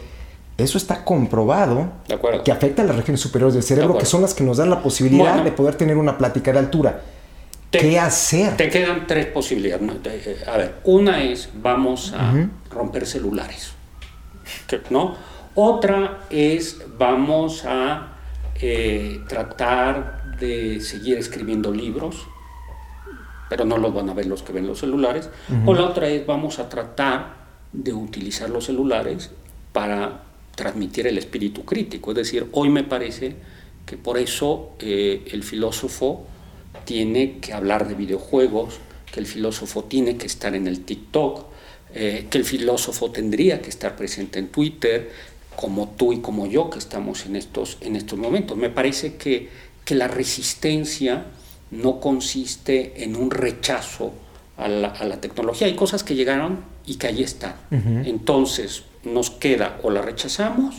eso está comprobado que afecta a las regiones superiores del cerebro, que son las que nos dan la posibilidad de poder tener una plática de altura. ¿Qué hacer? Te quedan tres posibilidades. Eh, a ver, una es vamos a romper celulares, ¿no? Otra es vamos a eh, tratar de seguir escribiendo libros, pero no los van a ver los que ven los celulares. O la otra es vamos a tratar de utilizar los celulares para transmitir el espíritu crítico. Es decir, hoy me parece que por eso eh, el filósofo tiene que hablar de videojuegos, que el filósofo tiene que estar en el TikTok, eh, que el filósofo tendría que estar presente en Twitter, como tú y como yo que estamos en estos, en estos momentos. Me parece que, que la resistencia no consiste en un rechazo a la, tecnología. Hay cosas que llegaron y que ahí están. Entonces, nos queda o la rechazamos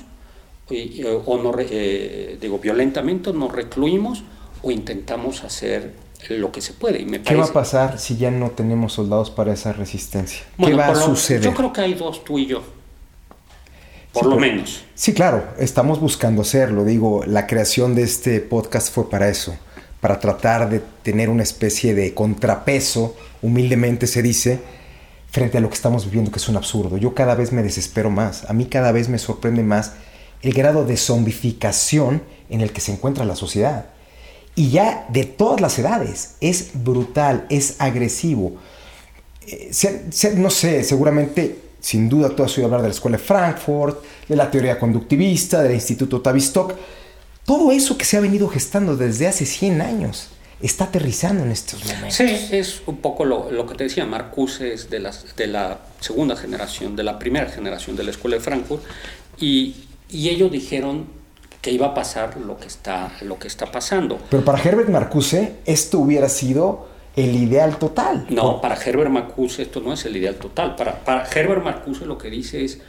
o no, eh, digo, violentamente nos recluimos o intentamos hacer lo que se puede. Y me ¿Qué va a pasar si ya no tenemos soldados para esa resistencia? ¿Qué va a suceder? Yo creo que hay dos, tú y yo. Por lo menos. Sí, claro, estamos buscando hacerlo. Digo, la creación de este podcast fue para eso, para tratar de tener una especie de contrapeso, humildemente se dice, frente a lo que estamos viviendo, que es un absurdo. Yo cada vez me desespero más, a mí cada vez me sorprende más el grado de zombificación en el que se encuentra la sociedad y ya de todas las edades. Es brutal, es agresivo. Eh, no sé, seguramente, sin duda, tú has oído hablar de la Escuela de Frankfurt, de la teoría conductivista, del Instituto Tavistock. Todo eso que se ha venido gestando desde hace 100 años está aterrizando en estos momentos. Sí, es un poco lo, que te decía, Marcuse es de, las, de la segunda generación, de la primera generación de la Escuela de Frankfurt, y, y ellos dijeron que iba a pasar lo que está, lo que está pasando. Pero para Herbert Marcuse esto hubiera sido el ideal total. No, para Herbert Marcuse esto no es el ideal total. Para, para Herbert Marcuse lo que dice es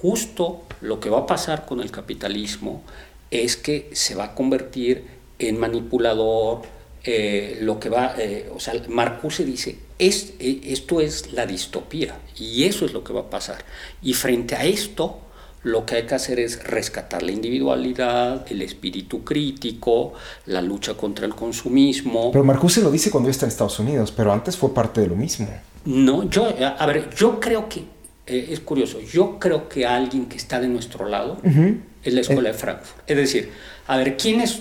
justo lo que va a pasar con el capitalismo es que se va a convertir en manipulador, eh, lo que va, eh, o sea, Marcuse dice, es, eh, esto es la distopía y eso es lo que va a pasar. Y frente a esto, lo que hay que hacer es rescatar la individualidad, el espíritu crítico, la lucha contra el consumismo. Pero Marcuse lo dice cuando está en Estados Unidos, pero antes fue parte de lo mismo. No, yo, a ver, yo creo que, eh, es curioso, yo creo que alguien que está de nuestro lado es la Escuela de Frankfurt. Es decir, a ver, ¿quién es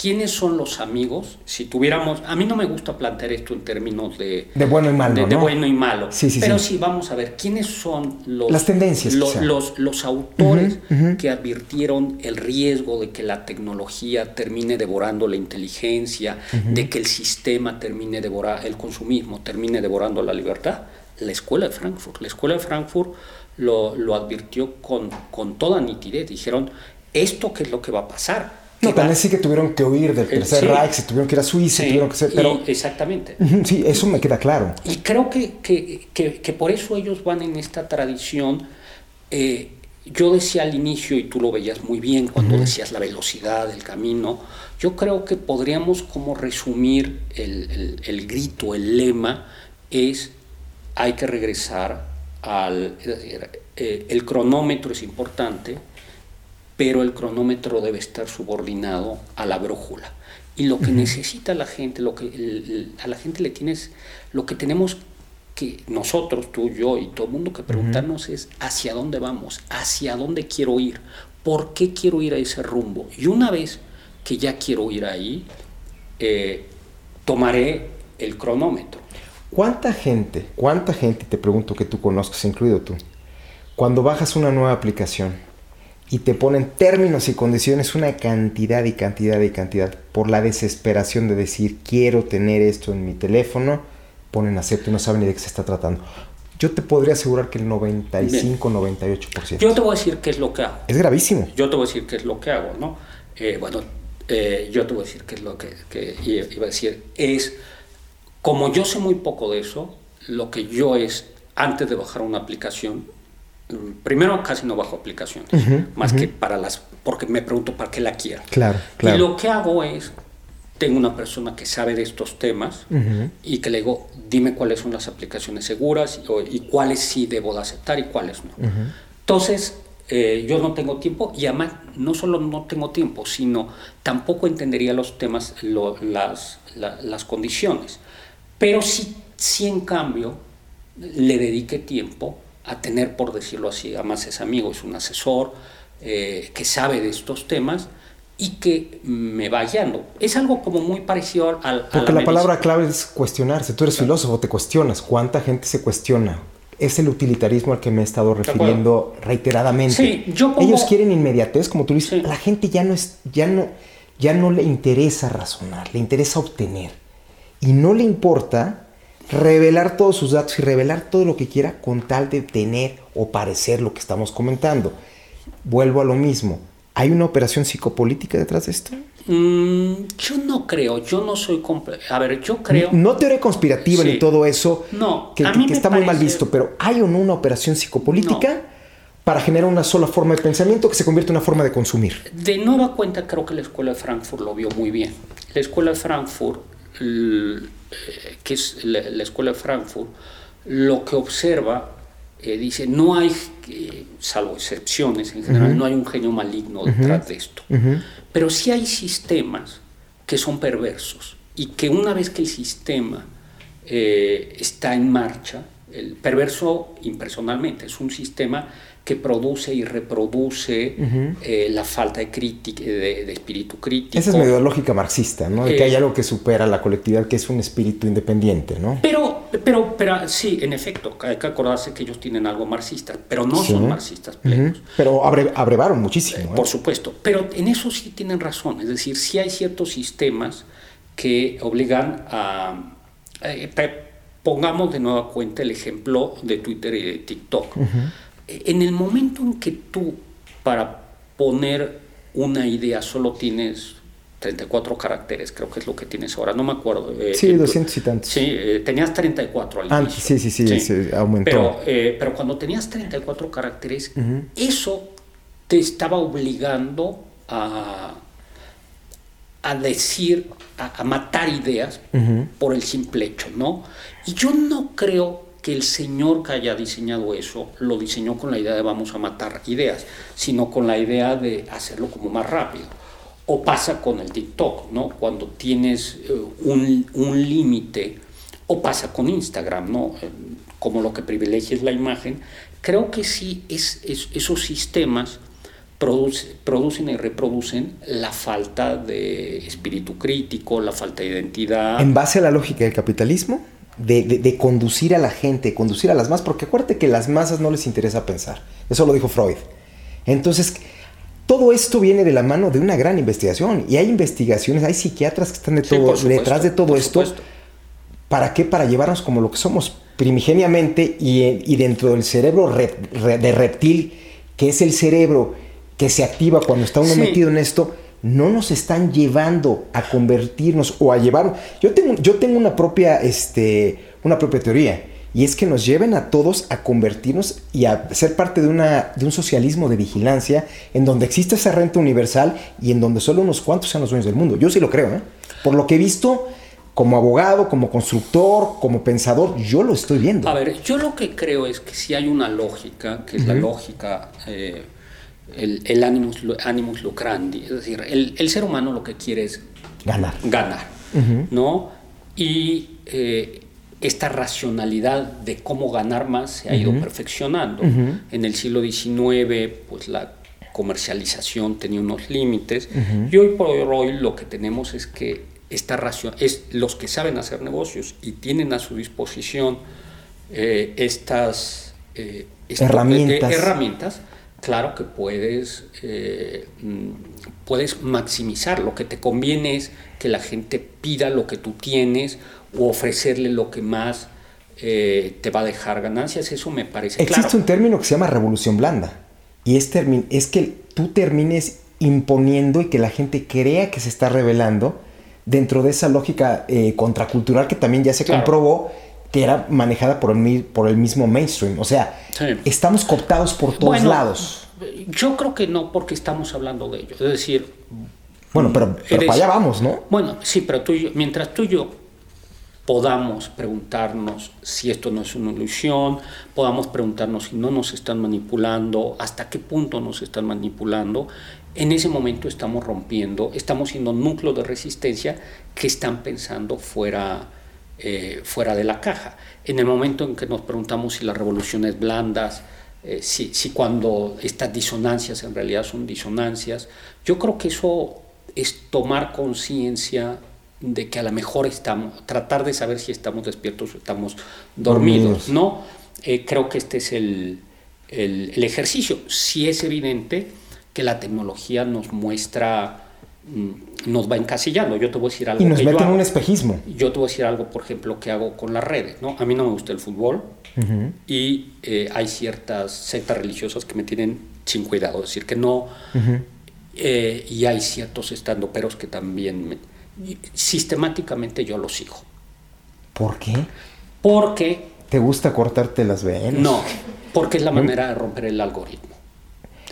¿Quiénes son los amigos? Si tuviéramos, a mí no me gusta plantear esto en términos de, de bueno y malo, de, bueno y malo. Sí, sí, pero sí. vamos a ver quiénes son los las tendencias, los, los, autores que advirtieron el riesgo de que la tecnología termine devorando la inteligencia, de que el sistema termine devorando el consumismo termine devorando la libertad. La escuela de Frankfurt, la escuela de Frankfurt lo, lo advirtió con, con toda nitidez. Dijeron esto qué es lo que va a pasar no, también sí que tuvieron que huir del eh, Tercer Reich, se tuvieron que ir a Suiza, tuvieron que ser, pero... exactamente. Sí, eso me queda claro. Y creo que, que, que, por eso ellos van en esta tradición. Eh, yo decía al inicio, y tú lo veías muy bien cuando decías la velocidad del camino, yo creo que podríamos como resumir el, el, el grito, el lema, es hay que regresar al... Es decir, eh, el cronómetro es importante, pero el cronómetro debe estar subordinado a la brújula. Y lo que necesita la gente, lo que a la gente le tienes, lo que tenemos que nosotros, tú, yo y todo el mundo que preguntarnos es hacia dónde vamos, hacia dónde quiero ir, por qué quiero ir a ese rumbo. Y una vez que ya quiero ir ahí, eh, tomaré el cronómetro. ¿Cuánta gente, cuánta gente, te pregunto que tú conozcas, incluido tú, cuando bajas una nueva aplicación y te ponen términos y condiciones, una cantidad y cantidad y cantidad, por la desesperación de decir quiero tener esto en mi teléfono, ponen acepto y no saben ni de qué se está tratando. Yo te podría asegurar que el 95-98%. Yo te voy a decir qué es lo que hago. Es gravísimo. Yo te voy a decir qué es lo que hago, ¿no? Eh, bueno, eh, yo te voy a decir qué es lo que, que, iba a decir. Es, como yo sé muy poco de eso, lo que yo es, antes de bajar una aplicación, primero casi no bajo aplicaciones, más que para las, porque me pregunto para qué la quiero. Claro, claro. Y lo que hago es, tengo una persona que sabe de estos temas y que le digo, dime cuáles son las aplicaciones seguras y, cuáles sí debo de aceptar y cuáles no. Entonces, eh, yo no tengo tiempo y además no solo no tengo tiempo, sino tampoco entendería los temas, las, las condiciones. Pero sí, sí en cambio le dediqué tiempo a tener, por decirlo así, además es amigo, es un asesor eh, que sabe de estos temas y que me va guiando. Es algo como muy parecido al... Porque la, palabra clave es cuestionarse. Tú eres filósofo, te cuestionas. ¿Cuánta gente se cuestiona? Es el utilitarismo al que me he estado refiriendo reiteradamente. Sí, yo Ellos quieren inmediatez, como tú dices. La gente ya no, es, ya, no, ya no le interesa razonar, le interesa obtener. Y no le importa revelar todos sus datos y revelar todo lo que quiera con tal de tener o parecer lo que estamos comentando. Vuelvo a lo mismo ¿Hay una operación psicopolítica detrás de esto? Mm, yo no creo, yo no soy... A ver, yo creo... No teoría conspirativa ni todo eso, no, que, está muy mal visto, pero ¿hay o no una operación psicopolítica para generar una sola forma de pensamiento que se convierte en una forma de consumir? De nueva cuenta, creo que la Escuela de Frankfurt lo vio muy bien. La Escuela de Frankfurt, que es la Escuela de Frankfurt, lo que observa eh, dice, no hay, eh, salvo excepciones en general, no hay un genio maligno detrás de esto. Pero sí hay sistemas que son perversos y que una vez que el sistema eh, está en marcha, el perverso impersonalmente, es un sistema que produce y reproduce eh, la falta de, crítica, de, espíritu crítico. Esa es medio lógica marxista, ¿no? De que hay algo que supera la colectividad, que es un espíritu independiente, ¿no? Pero, pero, pero sí, en efecto, hay que acordarse que ellos tienen algo marxista, pero no son marxistas plenos. Pero abrevaron muchísimo. ¿eh? Por supuesto, pero en eso sí tienen razón, es decir, sí hay ciertos sistemas que obligan a... Eh, pongamos de nueva cuenta el ejemplo de Twitter y de TikTok en el momento en que tú para poner una idea solo tienes 34 caracteres, creo que es lo que tienes ahora, no me acuerdo. Eh, sí, 200 y tantos. Sí, eh, tenías 34 al Antes, sí, sí, sí, sí, aumentó. Pero, eh, pero, cuando tenías 34 caracteres, eso te estaba obligando a, a decir, a, matar ideas por el simple hecho, ¿no? Y yo no creo que el señor que haya diseñado eso lo diseñó con la idea de vamos a matar ideas, sino con la idea de hacerlo como más rápido. O pasa con el TikTok, ¿no? Cuando tienes eh, un, un límite, o pasa con Instagram, ¿no? Eh, como lo que privilegia es la imagen. Creo que sí, es, esos sistemas produce, producen y reproducen la falta de espíritu crítico, la falta de identidad. ¿En base a la lógica del capitalismo? De, conducir a la gente, conducir a las masas, porque acuérdate que las masas no les interesa pensar. Eso lo dijo Freud. Entonces, todo esto viene de la mano de una gran investigación. Y hay investigaciones, hay psiquiatras que están detrás de todo esto. ¿Para qué? Para llevarnos como lo que somos primigeniamente y, dentro del cerebro de reptil, que es el cerebro que se activa cuando está uno metido en esto no nos están llevando a convertirnos o a llevar. Yo tengo, yo tengo una, propia, este, una propia teoría y es que nos lleven a todos a convertirnos y a ser parte de, una, de un socialismo de vigilancia en donde existe esa renta universal y en donde solo unos cuantos sean los dueños del mundo. Yo sí lo creo, ¿eh? Por lo que he visto, como abogado, como constructor, como pensador, yo lo estoy viendo. A ver, yo lo que creo es que si hay una lógica, que es la lógica, eh, el, el animus, animus lucrandi, es decir, el, el, ser humano lo que quiere es ganar. Ganar, ¿no? Y eh, esta racionalidad de cómo ganar más se ha ido perfeccionando. En el siglo XIX, pues la comercialización tenía unos límites y hoy por hoy lo que tenemos es que esta ración es los que saben hacer negocios y tienen a su disposición eh, estas eh, herramientas. herramientas claro que puedes, mm, puedes maximizar. Lo que te conviene es que la gente pida lo que tú tienes o ofrecerle lo que más eh, te va a dejar ganancias. Eso me parece Existe un término que se llama revolución blanda. Y es, es que tú termines imponiendo y que la gente crea que se está revelando dentro de esa lógica eh, contracultural que también ya se comprobó era manejada por el, por el mismo mainstream. O sea, estamos cooptados por todos lados. Yo creo que no, porque estamos hablando de ello. Es decir... Bueno, pero, para allá vamos, ¿no? Bueno, sí, pero tú mientras tú y yo podamos preguntarnos si esto no es una ilusión, podamos preguntarnos si no nos están manipulando, hasta qué punto nos están manipulando, en ese momento estamos rompiendo, estamos siendo núcleo de resistencia que están pensando fuera eh, fuera de la caja. En el momento en que nos preguntamos si las revoluciones blandas, eh, si, si, cuando estas disonancias en realidad son disonancias, yo creo que eso es tomar conciencia de que a lo mejor estamos, tratar de saber si estamos despiertos o estamos dormidos, ¿no? Eh, creo que este es el, el, el ejercicio. Si es evidente que la tecnología nos muestra nos va encasillando. Yo te voy a decir algo. Y nos mete en un espejismo. Yo te voy a decir algo, por ejemplo, que hago con las redes. ¿no? A mí no me gusta el fútbol y eh, hay ciertas sectas religiosas que me tienen sin cuidado. Es decir, que no. Eh, y hay ciertos estandoperos que también. sistemáticamente yo los sigo. ¿Por qué? Porque. ¿Te gusta cortarte las venas? No, porque es la manera de romper el algoritmo.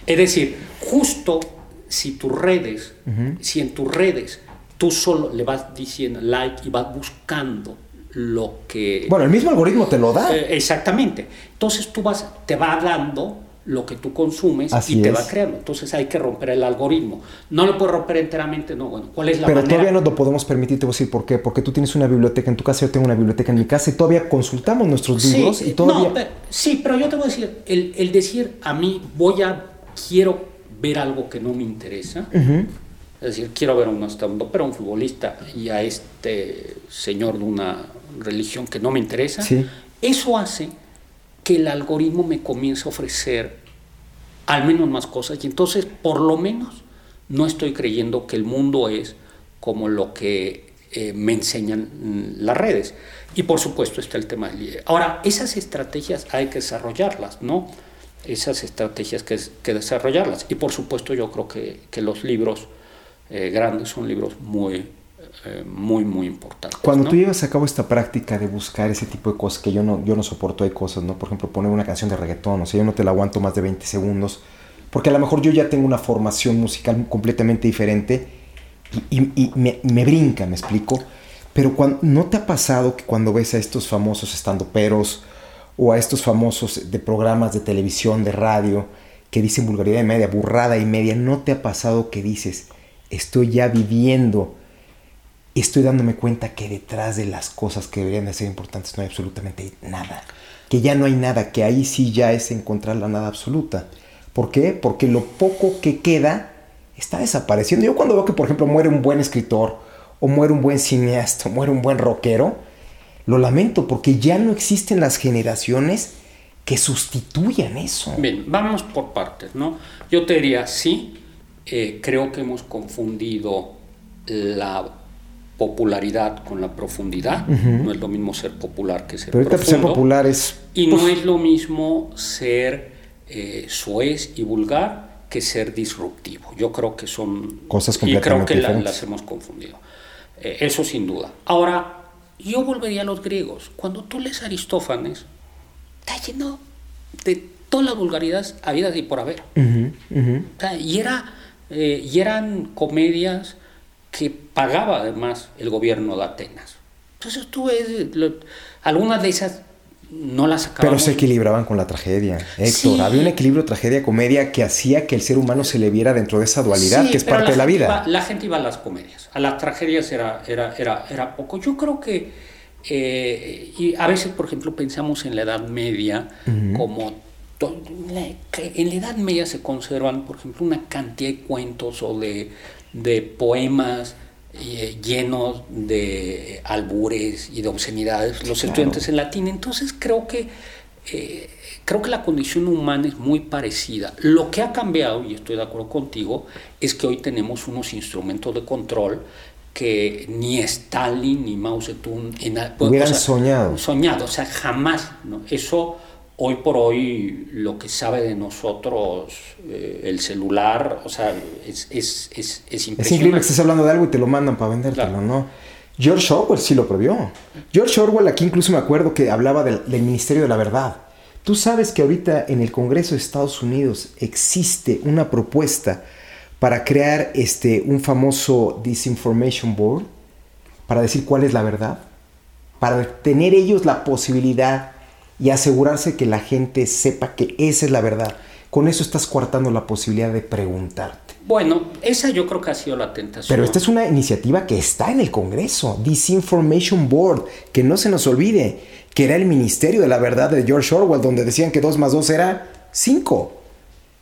Es decir, justo si tus redes, si en tus redes tú solo le vas diciendo like y vas buscando lo que... Bueno, el mismo algoritmo te lo da. Eh, exactamente. Entonces tú vas, te va dando lo que tú consumes y te va creando. Entonces hay que romper el algoritmo. No lo puedes romper enteramente, no. Bueno, ¿cuál es la Pero todavía no lo podemos permitir, te voy a decir por qué. Porque tú tienes una biblioteca en tu casa, yo tengo una biblioteca en mi casa y todavía consultamos nuestros libros y todavía... sí, pero yo te voy a decir, el, el decir a mí voy a, quiero ver algo que no me interesa. Es decir, quiero ver a un pero un futbolista y a este señor de una religión que no me interesa. Eso hace que el algoritmo me comience a ofrecer al menos más cosas y entonces por lo menos no estoy creyendo que el mundo es como lo que eh, me enseñan las redes. Y por supuesto está el tema del... Ahora, esas estrategias hay que desarrollarlas, ¿no? Esas estrategias que, que desarrollarlas. Y por supuesto yo creo que, que los libros eh, grandes son libros muy, eh, muy, muy importantes. Cuando tú llevas a cabo esta práctica de buscar ese tipo de cosas que yo no, yo no soporto, hay cosas, ¿no? Por ejemplo, poner una canción de reggaetón, o sea, yo no te la aguanto más de 20 segundos, porque a lo mejor yo ya tengo una formación musical completamente diferente y, y, me, me, brinca, me explico. Pero cuando, ¿no te ha pasado que cuando ves a estos famosos estando peros o a estos famosos de programas de televisión, de radio, que dicen vulgaridad y media, burrada y media, ¿no te ha pasado que dices, estoy ya viviendo, estoy dándome cuenta que detrás de las cosas que deberían de ser importantes no hay absolutamente nada? Que ya no hay nada, que ahí sí ya es encontrar la nada absoluta. ¿Por qué? Porque lo poco que queda está desapareciendo. Yo cuando veo que, por ejemplo, muere un buen escritor, o muere un buen cineasta, o muere un buen rockero, lo lamento porque ya no existen las generaciones que sustituyan eso. Bien, vamos por partes, ¿no? Yo te diría, sí, eh, creo que hemos confundido la popularidad con la profundidad. No es lo mismo ser popular que ser Pero ser popular es... Y no es lo mismo ser eh, soez y vulgar que ser disruptivo. Yo creo que son... Cosas completamente Y creo que las hemos confundido. Eh, eso sin duda. Ahora, yo volvería a los griegos. Cuando tú lees Aristófanes, está lleno de todas las vulgaridades habidas y por haber. y, era, eh, y eran comedias que pagaba además el gobierno de Atenas. Entonces tú ves, lo- algunas de esas no las Pero se equilibraban con la tragedia. Héctor, Sí. había un equilibrio tragedia-comedia que hacía que el ser humano se le viera dentro de esa dualidad Sí, que es parte de la vida. iba- la gente iba a las comedias, a las tragedias era, era, era, era poco. Yo creo que, eh, y a veces, por ejemplo, pensamos en la Edad Media como... En la Edad Media se conservan, por ejemplo, una cantidad de cuentos o de, de poemas eh, llenos de albures y de obscenidades, los estudiantes en latín. Entonces creo que eh, creo que la condición humana es muy parecida. Lo que ha cambiado, y estoy de acuerdo contigo, es que hoy tenemos unos instrumentos de control que ni Stalin ni Mao Zedong en, Hubieran soñado. Soñado, o sea, jamás. ¿no? Eso, hoy por hoy, lo que sabe de nosotros eh, el celular, o sea, es, es, es, es Es impresionante. increíble que estés hablando de algo y te lo mandan para vendértelo, Claro. ¿no? George Orwell sí lo previó. George Orwell aquí incluso me acuerdo que hablaba del, del Ministerio de la Verdad. Tú sabes que ahorita en el Congreso de Estados Unidos existe una propuesta para crear este, un famoso Disinformation Board para decir cuál es la verdad, para tener ellos la posibilidad y asegurarse que la gente sepa que esa es la verdad. Con eso estás coartando la posibilidad de preguntarte. Bueno, esa yo creo que ha sido la tentación. Pero esta es una iniciativa que está en el Congreso, Disinformation Board, que no se nos olvide, que era el Ministerio de la Verdad de George Orwell, donde decían que 2 más 2 era 5.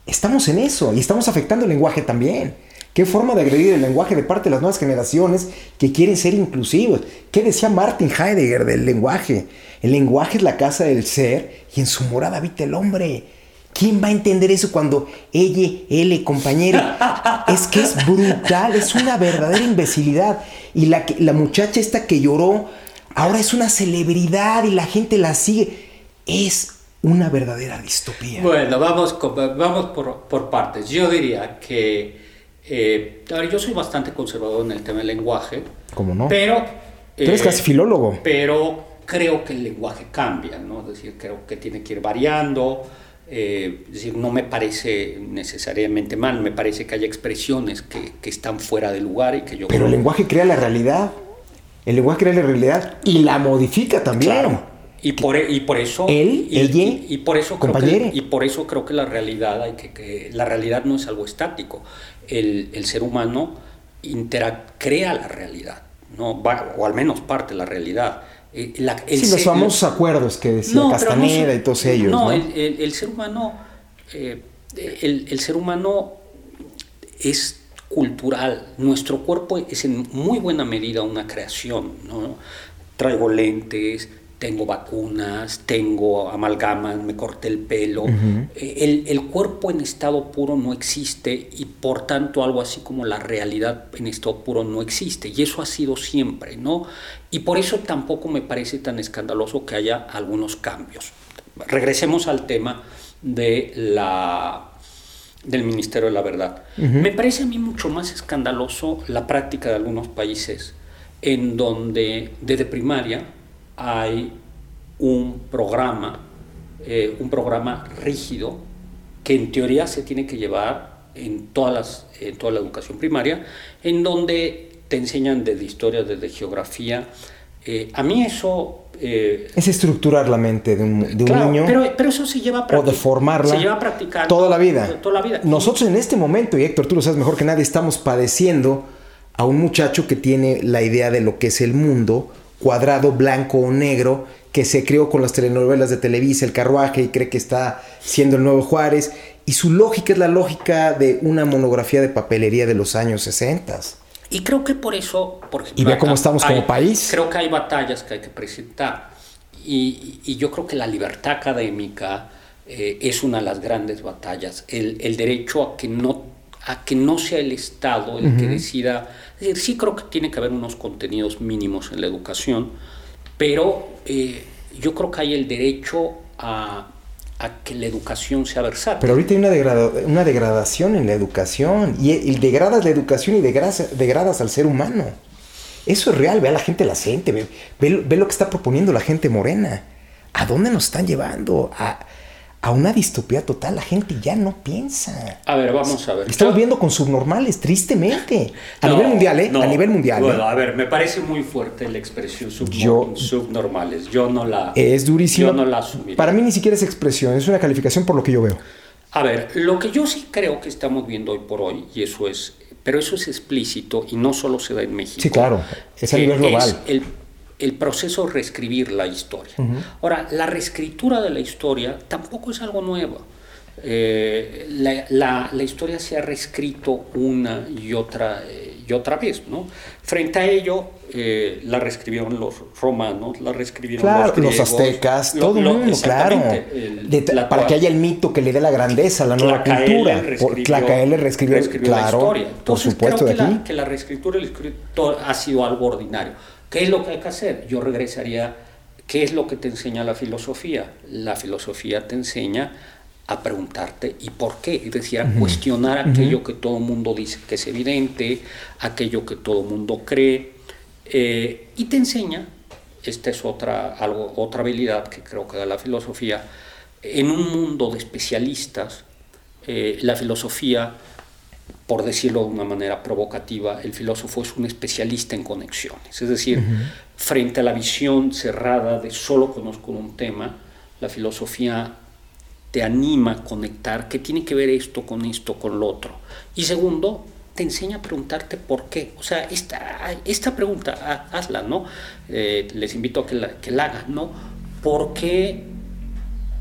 Estamos en eso y estamos afectando el lenguaje también. ¿Qué forma de agredir el lenguaje de parte de las nuevas generaciones que quieren ser inclusivos? ¿Qué decía Martin Heidegger del lenguaje? El lenguaje es la casa del ser y en su morada habita el hombre. ¿Quién va a entender eso cuando ella, él, compañero? Es que es brutal, es una verdadera imbecilidad. Y la, muchacha esta que lloró, ahora es una celebridad y la gente la sigue. Es una verdadera distopía. Bueno, vamos, vamos por, por partes. Yo diría que, eh, a ver, yo soy bastante conservador en el tema del lenguaje. ¿Cómo no? Pero... Tú eres eh, casi filólogo. Pero creo que el lenguaje cambia, ¿no? Es decir, creo que tiene que ir variando. eh, es decir, no me parece necesariamente mal, me parece que hay expresiones que, que están fuera de lugar y que yo Pero el lenguaje crea la realidad. El lenguaje crea la realidad y la modifica también. Claro. Y por, e- y por eso Él, y, ella, y- y por eso creo que, y por eso creo que la realidad hay que, que la realidad no es algo estático el, el ser humano crea la realidad no Va- o al menos parte de la realidad Eh, la- el Sí, los famosos acuerdos que decía No, Castaneda y todos ellos. no, No, El, ser humano eh, el ser humano es cultural. Nuestro cuerpo es en muy buena medida una creación. ¿no? Traigo lentes, tengo vacunas, tengo amalgamas, me corté el pelo. Eh, el, el cuerpo en estado puro no existe y por tanto algo así como la realidad en estado puro no existe. Y eso ha sido siempre, ¿no? Y por eso tampoco me parece tan escandaloso que haya algunos cambios. Regresemos al tema de la del Ministerio de la Verdad. Me parece a mí mucho más escandaloso la práctica de algunos países en donde desde primaria hay un programa, eh, un programa rígido que en teoría se tiene que llevar en, todas las, en toda la educación primaria, en donde te enseñan desde historia, desde geografía. Eh, a mí eso... eh, Es estructurar la mente de un, de un Claro, niño pero, pero eso se lleva a o practic- de formarla Se lleva a practicar toda la vida. Toda la vida. Nosotros en este momento, y Héctor, tú lo sabes mejor que nadie, estamos padeciendo a un muchacho que tiene la idea de lo que es el mundo, cuadrado, blanco o negro, que se creó con las telenovelas de Televisa, El Carruaje, y cree que está siendo el nuevo Juárez, y su lógica es la lógica de una monografía de papelería de los años 60. Y creo que por eso, por ejemplo, Y ve cómo estamos como hay- país. Creo que hay batallas que hay que presentar. Y, y yo creo que la libertad académica eh, es una de las grandes batallas. El, el derecho a que no a que no sea el Estado el que decida. Sí creo que tiene que haber unos contenidos mínimos en la educación, pero eh, yo creo que hay el derecho a, a que la educación sea versátil. Pero ahorita hay una, degrada- una degradación en la educación. Y, y degradas la educación y degradas, degradas al ser humano. Eso es real. Ve a la gente la gente. Ve, ve, ve lo que está proponiendo la gente morena. ¿A dónde nos están llevando? A, a una distopía total. La gente ya no piensa. A ver, vamos a ver. Estamos viendo con subnormales, tristemente. A nivel mundial, ¿eh? a nivel mundial. Bueno, ¿eh? a ver, me parece muy fuerte la expresión subnormales. Yo no la. Es durísimo. Yo no la asumiría. Para mí ni siquiera es expresión, es una calificación por lo que yo veo. A ver, lo que yo sí creo que estamos viendo hoy por hoy, y eso es. Pero eso es explícito y no solo se da en México. Sí, claro. Es a nivel global. el el proceso de reescribir la historia. Ahora, la reescritura de la historia tampoco es algo nuevo. Eh, la, historia se ha reescrito una y otra, eh, y otra vez, ¿no? Frente a ello, eh, la reescribieron los romanos, la reescribieron los, griegos, los aztecas, todo el mundo, claro. para que haya el mito que le dé la grandeza a la nueva cultura. Tlacaele reescribió, claro, la historia. por supuesto, creo de aquí. La, que la reescritura del escritor ha sido algo ordinario. ¿Qué es lo que hay que hacer? Yo regresaría, ¿qué es lo que te enseña la filosofía? La filosofía te enseña a preguntarte ¿y por qué? Es decir, a cuestionar aquello que todo el mundo dice que es evidente, aquello que todo el mundo cree, eh, y te enseña, esta es otra, algo, otra habilidad que creo que da la filosofía, en un mundo de especialistas, eh, la filosofía por decirlo de una manera provocativa, el filósofo es un especialista en conexiones. Es decir, frente a la visión cerrada de solo conozco un tema, la filosofía te anima a conectar qué tiene que ver esto con esto, con lo otro. Y segundo, te enseña a preguntarte por qué. O sea, esta, esta pregunta, hazla, ¿no? Eh, les invito a que la, que la hagan, ¿no? ¿Por qué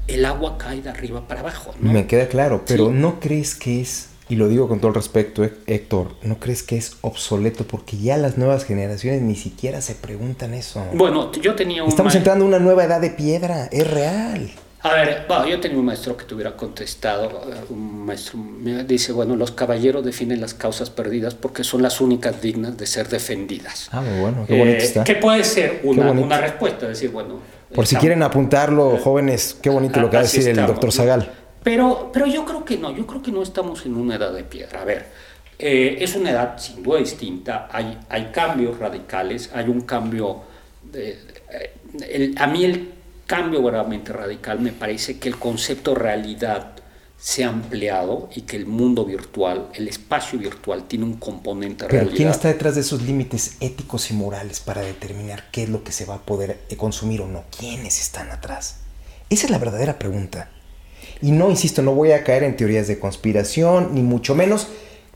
el agua cae de arriba para abajo? Me queda claro, pero ¿no crees que es y lo digo con todo el respeto, Héctor, ¿no crees que es obsoleto? Porque ya las nuevas generaciones ni siquiera se preguntan eso. Bueno, yo tenía un... Estamos entrando en una nueva edad de piedra, es real. A ver, yo tenía un maestro que te hubiera contestado, eh, un maestro me dice, bueno, los caballeros definen las causas perdidas porque son las únicas dignas de ser defendidas. Ah, muy bueno, qué bonito eh, está. Que puede ser una, una respuesta, decir, bueno... Por si quieren apuntarlo, jóvenes, qué bonito lo que va a decir el doctor Zagal. Pero, pero yo creo que no, yo creo que no estamos en una edad de piedra. A ver, eh, es una edad sin duda distinta, hay, hay cambios radicales, hay un cambio... De, eh, a mí el cambio verdaderamente radical me parece que el concepto realidad se ha ampliado y que el mundo virtual, el espacio virtual tiene un componente Pero realidad. ¿quién está detrás de esos límites éticos y morales para determinar qué es lo que se va a poder consumir o no? ¿Quiénes están atrás? Esa es la verdadera pregunta. Y no, insisto, no voy a caer en teorías de conspiración, ni mucho menos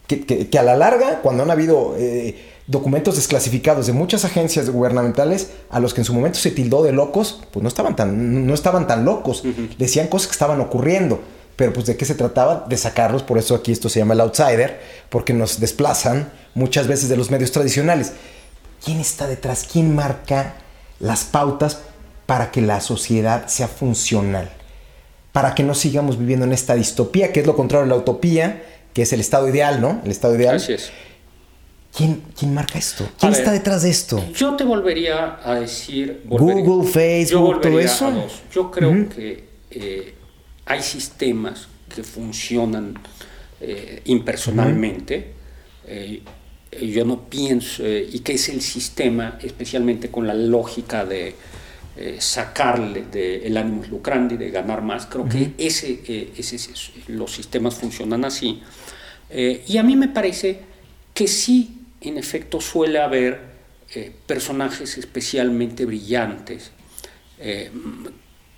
que, a la larga, cuando han habido eh, documentos desclasificados de muchas agencias gubernamentales, a los que en su momento se tildó de locos, pues no estaban tan, no estaban tan locos, decían cosas que estaban ocurriendo. Pero pues de qué se trataba? De sacarlos, por eso aquí esto se llama el outsider, porque nos desplazan muchas veces de los medios tradicionales. ¿Quién está detrás? ¿Quién marca las pautas para que la sociedad sea funcional? Para que no sigamos viviendo en esta distopía, que es lo contrario de la utopía, que es el estado ideal, ¿no? El estado ideal. Así es. ¿Quién, quién marca esto? ¿Quién está detrás de esto? Yo te volvería a decir... Google, Facebook, todo eso. Yo creo que eh, hay sistemas que funcionan eh, impersonalmente. Eh, yo no pienso, y que es el sistema, especialmente con la lógica de eh, sacarle de el ánimo lucrandi, de ganar más. Creo que ese, eh, ese, los sistemas funcionan así. Eh, y a mí me parece que sí, en efecto, suele haber personajes especialmente brillantes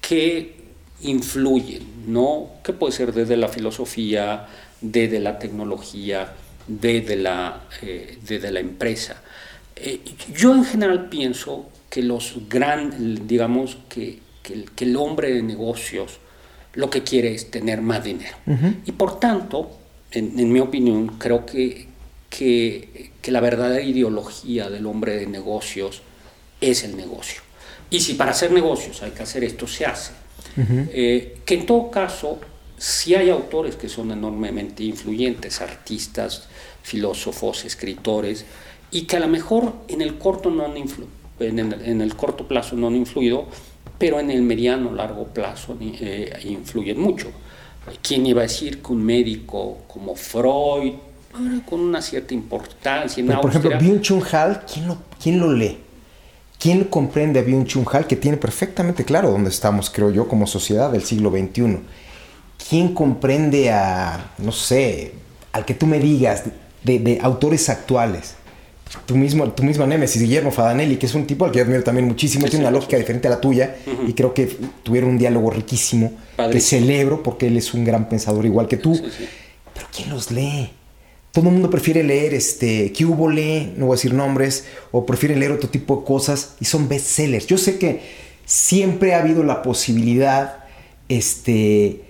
que influyen, ¿no? Que puede ser desde la filosofía, desde la tecnología, desde la, desde la empresa. Yo en general pienso que los gran, digamos, que, que, el, hombre de negocios lo que quiere es tener más dinero. Y por tanto, en, mi opinión, creo que, que, que, la verdadera ideología del hombre de negocios es el negocio. Y si para hacer negocios hay que hacer esto, se hace. Eh, que en todo caso, si hay autores que son enormemente influyentes, artistas, filósofos, escritores, y que a lo mejor en el corto no han influido en el, corto plazo no han influido, pero en el mediano, largo plazo eh, influyen mucho. ¿Quién iba a decir que un médico como Freud, con una cierta importancia Por ejemplo, Byung-Chun Han, ¿quién lo, ¿quién lo lee? ¿Quién comprende a Byung-Chun Han que tiene perfectamente claro dónde estamos, creo yo, como sociedad del siglo XXI? ¿quién comprende a, no sé, al que tú me digas, de, autores actuales? Tu, mismo, tu misma Némesis, Guillermo Fadanelli, que es un tipo al que yo admiro también muchísimo, tiene una lógica diferente a la tuya y creo que tuvieron un diálogo riquísimo que celebro porque él es un gran pensador igual que tú. Pero ¿quién los lee? Todo el mundo prefiere leer este, ¿qué hubo lee? No voy a decir nombres, o prefiere leer otro tipo de cosas y son bestsellers. Yo sé que siempre ha habido la posibilidad este,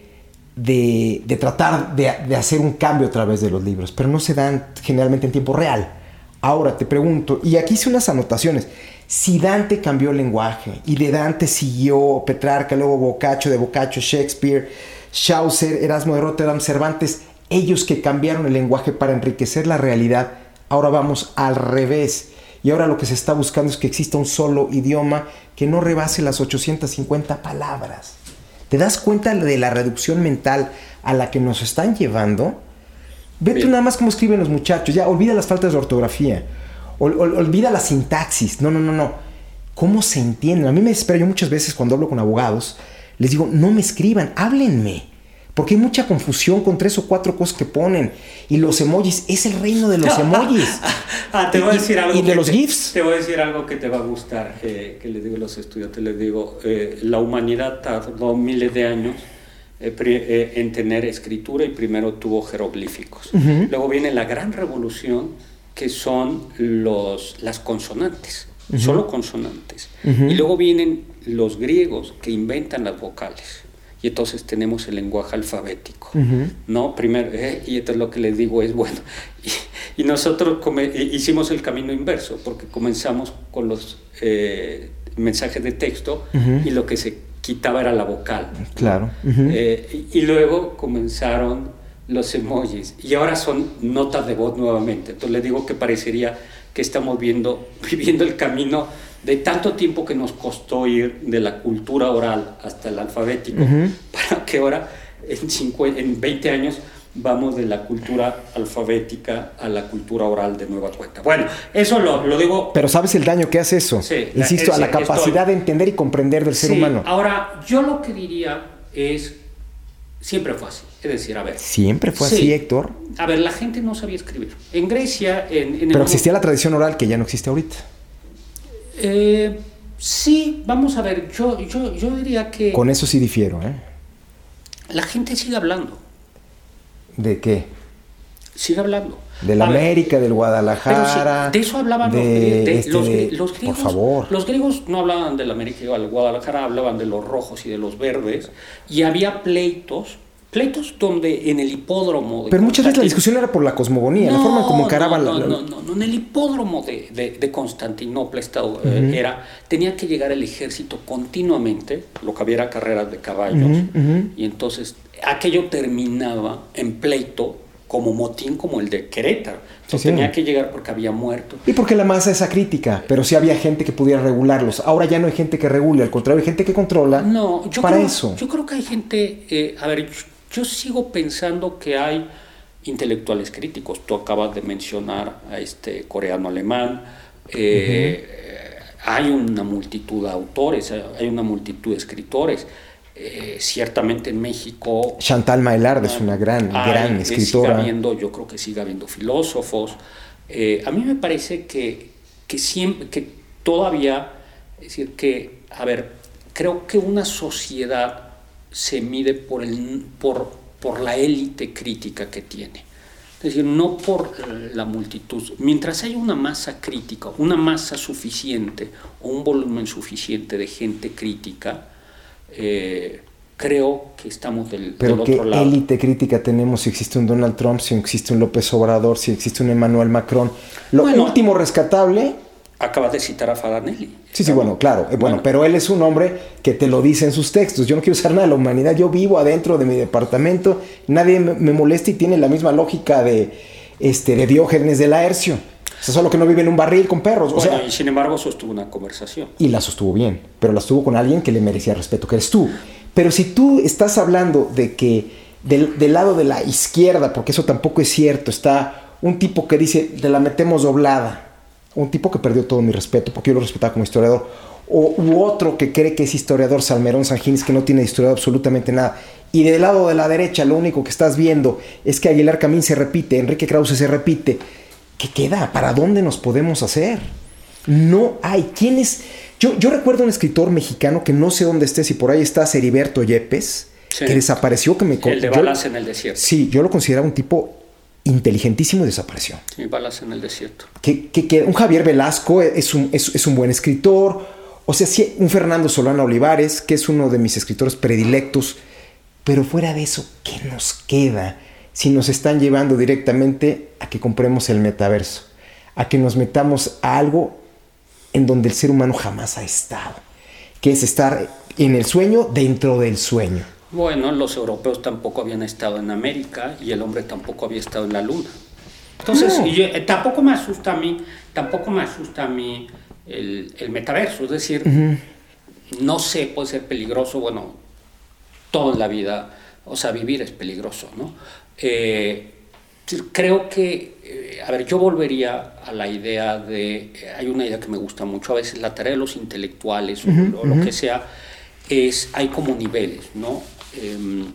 de, tratar de, hacer un cambio a través de los libros, pero no se dan generalmente en tiempo real. Ahora te pregunto, y aquí hice unas anotaciones, si Dante cambió el lenguaje y de Dante siguió Petrarca, luego Boccaccio, de Boccaccio Shakespeare, Chaucer, Erasmo de Rotterdam, Cervantes, ellos que cambiaron el lenguaje para enriquecer la realidad, ahora vamos al revés. Y ahora lo que se está buscando es que exista un solo idioma que no rebase las 850 palabras. ¿Te das cuenta de la reducción mental a la que nos están llevando? Ve tú nada más cómo escriben los muchachos. Ya, olvida las faltas de ortografía. olvida la sintaxis. No, no, no, no. ¿Cómo se entienden? A mí me espera yo muchas veces cuando hablo con abogados, les digo, no me escriban, háblenme. Porque hay mucha confusión con tres o cuatro cosas que ponen. Y los emojis, es el reino de los emojis. ah, te voy a decir algo. Y de los GIFs. Te voy a decir algo que te va a gustar, eh, que les digo a los estudiantes, les digo, eh, la humanidad tardó miles de años en tener escritura y primero tuvo jeroglíficos. Luego viene la gran revolución, que son los, las consonantes, solo consonantes. Y luego vienen los griegos que inventan las vocales. Y entonces tenemos el lenguaje alfabético, ¿no? Primero, eh, y entonces lo que les digo es, bueno, y, nosotros hicimos el camino inverso, porque comenzamos con los eh, mensajes de texto y lo que se quitaba era la vocal. Claro. Eh, y, luego comenzaron los emojis, y ahora son notas de voz nuevamente. Entonces les digo que parecería que estamos viendo, viviendo el camino de tanto tiempo que nos costó ir de la cultura oral hasta el alfabético, para que ahora en, en 20 años vamos de la cultura alfabética a la cultura oral de nueva cuenta. Bueno, eso lo, lo digo... Pero ¿sabes el daño que hace eso? Sí, Insisto, a la capacidad de entender y comprender del ser humano. Ahora, yo lo que diría es, siempre fue así. Es decir, a ver. Siempre fue así, Héctor. A ver, la gente no sabía escribir. En Grecia, en... en Pero existía la tradición oral que ya no existe ahorita. Eh, sí, vamos a ver, yo, yo, yo diría que... Con eso sí difiero, ¿eh? La gente sigue hablando. ¿De qué? Sigue hablando. De la América, del Guadalajara. de eso hablaban los, este, los, griegos. Por favor. Los griegos no hablaban de la América y del Guadalajara, hablaban de los rojos y de los verdes. Y había pleitos pleitos donde en el hipódromo. Pero muchas veces la discusión era por la cosmogonía, la forma como encaraban no, no, no, no, no, en el hipódromo de, de, Constantinopla estado, eh, era, tenía que llegar el ejército continuamente, lo que había era carreras de caballos, y entonces aquello terminaba en pleito como motín como el de Querétaro. Entonces tenía que llegar porque había muerto. Y porque la masa es crítica, pero sí había gente que pudiera regularlos. Ahora ya no hay gente que regule, al contrario, hay gente que controla no, yo para creo, eso. Yo creo que hay gente, eh, a ver, yo sigo pensando que hay intelectuales críticos. Tú acabas de mencionar a este coreano alemán. Eh, hay una multitud de autores, hay una multitud de escritores. Eh, ciertamente en México. Chantal Maillard es una gran, gran escritora. yo creo que sigue habiendo filósofos. Eh, a mí me parece que, que, siempre, que todavía, es decir, que, a ver, creo que una sociedad se mide por, el, por, por la élite crítica que tiene. Es decir, no por la multitud. Mientras haya una masa crítica, una masa suficiente o un volumen suficiente de gente crítica, eh, creo que estamos del, Pero otro lado. ¿qué élite crítica tenemos si existe un Donald Trump, si existe un López Obrador, si existe un Emmanuel Macron? Lo último rescatable Acabas de citar a Fadanelli. Sí, sí, bueno, claro. Eh, bueno, pero él es un hombre que te lo dice en sus textos. Yo no quiero ser nada de la humanidad. Yo vivo adentro de mi departamento. Nadie me molesta y tiene la misma lógica de, este, de Diógenes de Laercio. O sea, solo que no vive en un barril con perros. o sea, y sin embargo sostuvo una conversación. Y la sostuvo bien, pero la sostuvo con alguien que le merecía respeto, que eres tú. Pero si tú estás hablando de que del, del lado de la izquierda, porque eso tampoco es cierto, está un tipo que dice, te la metemos doblada un tipo que perdió todo mi respeto, porque yo lo respetaba como historiador, o, u otro que cree que es historiador, Salmerón Sanjines, que no tiene historiado absolutamente nada. Y del lado de la derecha lo único que estás viendo es que Aguilar Camín se repite, Enrique Krause se repite. ¿Qué queda? ¿Para dónde nos podemos hacer? No hay. ¿Quién es? Yo, yo recuerdo un escritor mexicano que no sé dónde esté, si por ahí está Heriberto Yepes, que desapareció, que me... El de balas en el desierto. Sí, yo lo consideraba un tipo inteligentísimo y desapareció. Sí, balas en el desierto. Que, que, un Javier Velasco es un, es, es un buen escritor, o sea, sí, un Fernando Solano Olivares, que es uno de mis escritores predilectos, pero fuera de eso, ¿qué nos queda si nos están llevando directamente a que compremos el metaverso? A que nos metamos a algo en donde el ser humano jamás ha estado, que es estar en el sueño dentro del sueño. Bueno, los europeos tampoco habían estado en América y el hombre tampoco había estado en la luna. Entonces, eh, tampoco me asusta a mí, tampoco me asusta a mí el, metaverso, es decir, no sé, puede ser peligroso, bueno, toda la vida, o sea, vivir es peligroso, ¿no? Eh, creo que, eh, a ver, yo volvería a la idea de, hay una idea que me gusta mucho, a veces la tarea de los intelectuales o, lo que sea, es, hay como niveles, ¿no? Em,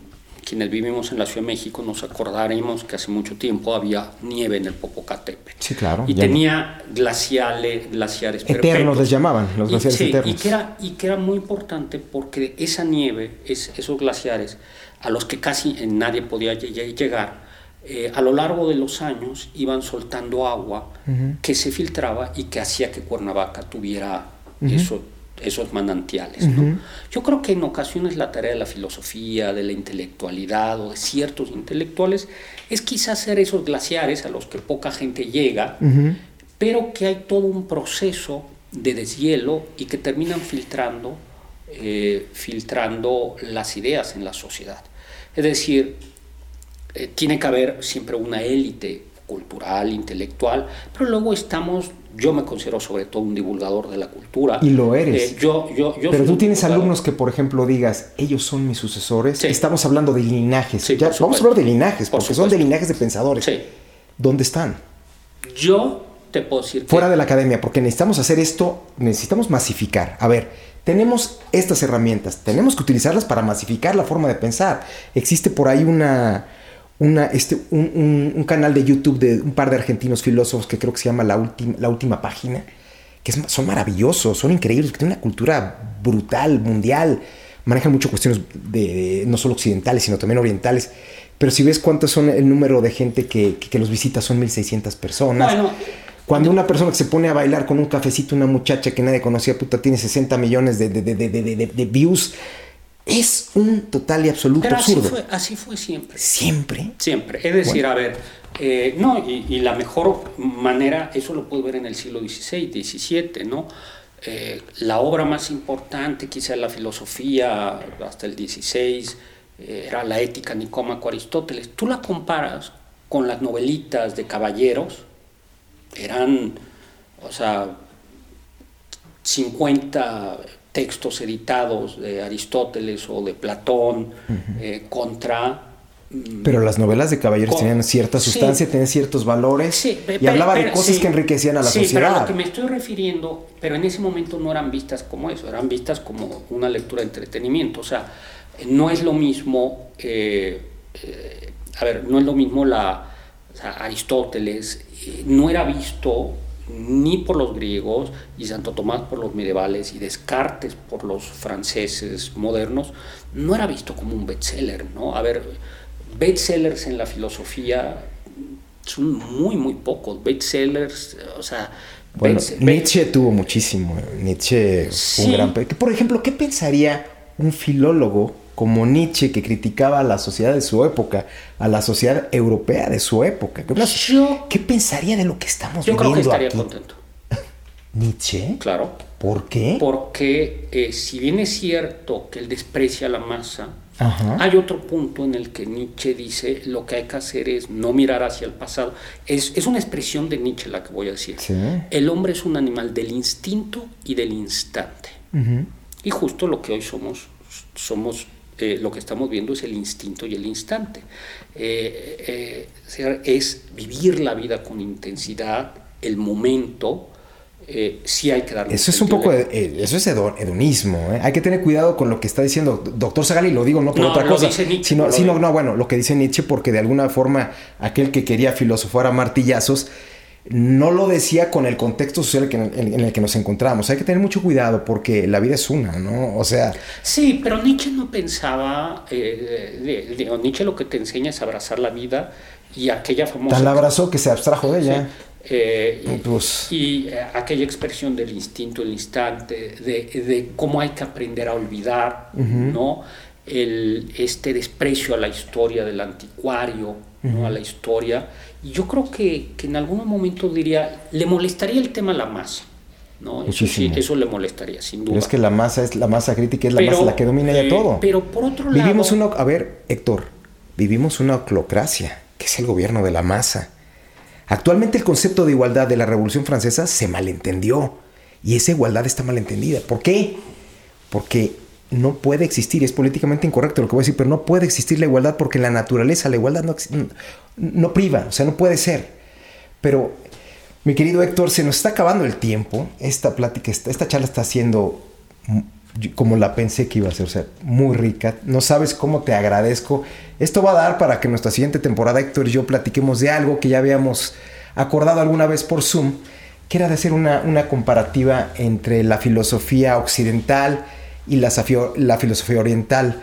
quienes vivimos en la Ciudad de México nos acordaremos que hace mucho tiempo había nieve en el Popocatépetl. Sí, claro. Y tenía glaciales, glaciares Eternos les llamaban, los glaciares eternos. Y que, era, y que era muy importante porque esa nieve, esos glaciares, a los que casi nadie podía llegar, eh, a lo largo de los años iban soltando agua que se filtraba y que hacía que Cuernavaca tuviera eso esos manantiales. Yo creo que en ocasiones la tarea de la filosofía, de la intelectualidad o de ciertos intelectuales es quizás ser esos glaciares a los que poca gente llega, pero que hay todo un proceso de deshielo y que terminan filtrando, eh, filtrando las ideas en la sociedad. Es decir, eh, tiene que haber siempre una élite cultural, intelectual, pero luego estamos yo me considero sobre todo un divulgador de la cultura. Y lo eres. Eh, yo, yo, Pero tú tienes alumnos que, por ejemplo, digas, ellos son mis sucesores. Estamos hablando de linajes. vamos a hablar de linajes, porque son de linajes de pensadores. Sí. ¿Dónde están? Yo te puedo decir Fuera de la academia, porque necesitamos hacer esto, necesitamos masificar. A ver, tenemos estas herramientas, tenemos que utilizarlas para masificar la forma de pensar. Existe por ahí una una, este, un, canal de YouTube de un par de argentinos filósofos que creo que se llama La, Última, la Última Página, que son maravillosos, son increíbles, que tienen una cultura brutal, mundial, manejan mucho cuestiones de, no solo occidentales, sino también orientales. Pero si ves cuántos son el número de gente que, que, los visita, son 1600 personas. Cuando una persona que se pone a bailar con un cafecito, una muchacha que nadie conocía, puta, tiene 60 millones de, de, de views es un total y absoluto Pero así Fue, así fue siempre. Siempre. Siempre. Es decir, a ver, eh, no, y, la mejor manera, eso lo puedo ver en el siglo XVI, XVII, ¿no? Eh, la obra más importante, quizá la filosofía, hasta el XVI, eh, era la ética Nicómaco Aristóteles. Tú la comparas con las novelitas de caballeros, eran, o sea, 50 textos editados de Aristóteles o de Platón eh, contra... Mm, pero las novelas de caballeros tenían cierta sustancia, tenían ciertos valores y hablaba de cosas que enriquecían a la sociedad. Pero a lo que me estoy refiriendo, pero en ese momento no eran vistas como eso, eran vistas como una lectura de entretenimiento. O sea, no es lo mismo, eh, eh, a ver, no es lo mismo la Aristóteles, no era visto ni por los griegos, y Santo Tomás por los medievales, y Descartes por los franceses modernos, no era visto como un bestseller, ¿no? A ver, bestsellers en la filosofía son muy, muy pocos. Bestsellers, o sea... Bueno, Nietzsche tuvo muchísimo. Nietzsche un gran... Por ejemplo, ¿qué pensaría un filólogo como Nietzsche que criticaba a la sociedad de su época, a la sociedad europea de su época. ¿Qué pensaría de lo que estamos viviendo Yo creo que estaría contento. ¿Nietzsche? Claro. ¿Por qué? Porque eh, si bien es cierto que él desprecia la masa, hay otro punto en el que Nietzsche dice lo que hay que hacer es no mirar hacia el pasado. Es, es una expresión de Nietzsche la que voy a decir. El hombre es un animal del instinto y del instante. Y justo lo que hoy somos, somos eh, lo que estamos viendo es el instinto y el instante. Eh, eh, es vivir la vida con intensidad, el momento, eh, sí hay que darle Eso es un poco, de, eso es hedonismo. Hay que tener cuidado con lo que está diciendo doctor Zagal y lo digo no por otra cosa, sino, sino no, bueno, lo que dice Nietzsche porque de alguna forma aquel que quería filosofar a martillazos no lo decía con el contexto social en, el que nos encontramos. Hay que tener mucho cuidado porque la vida es una, ¿no? O sea... Sí, pero Nietzsche no pensaba, Nietzsche lo que te enseña es abrazar la vida y aquella famosa... Tan la abrazó que se abstrajo de ella. Eh, pues y, eh, aquella expresión del instinto, el instante, de, cómo hay que aprender a olvidar, ¿no? El, este desprecio a la historia del anticuario, ¿no? a la historia. Y yo creo que, que, en algún momento diría, le molestaría el tema a la masa. ¿no? Eso, sí, eso le molestaría, sin duda. Pero es que la masa es la masa crítica, es la masa la que domina ya eh, todo. Pero por otro lado. Vivimos una. A ver, Héctor, vivimos una oclocracia, que es el gobierno de la masa. Actualmente el concepto de igualdad de la Revolución Francesa se malentendió y esa igualdad está malentendida. ¿Por qué? Porque no puede existir, es políticamente incorrecto lo que voy a decir, pero no puede existir la igualdad porque la naturaleza la igualdad no, no priva, o sea, no puede ser. Pero, mi querido Héctor, se nos está acabando el tiempo, esta plática, esta, esta charla está siendo como la pensé que iba a ser, o sea, muy rica. No sabes cómo te agradezco. Esto va a dar para que nuestra siguiente temporada Héctor y yo platiquemos de algo que ya habíamos acordado alguna vez por Zoom, que era de hacer una, comparativa entre la filosofía occidental y la, la filosofía oriental.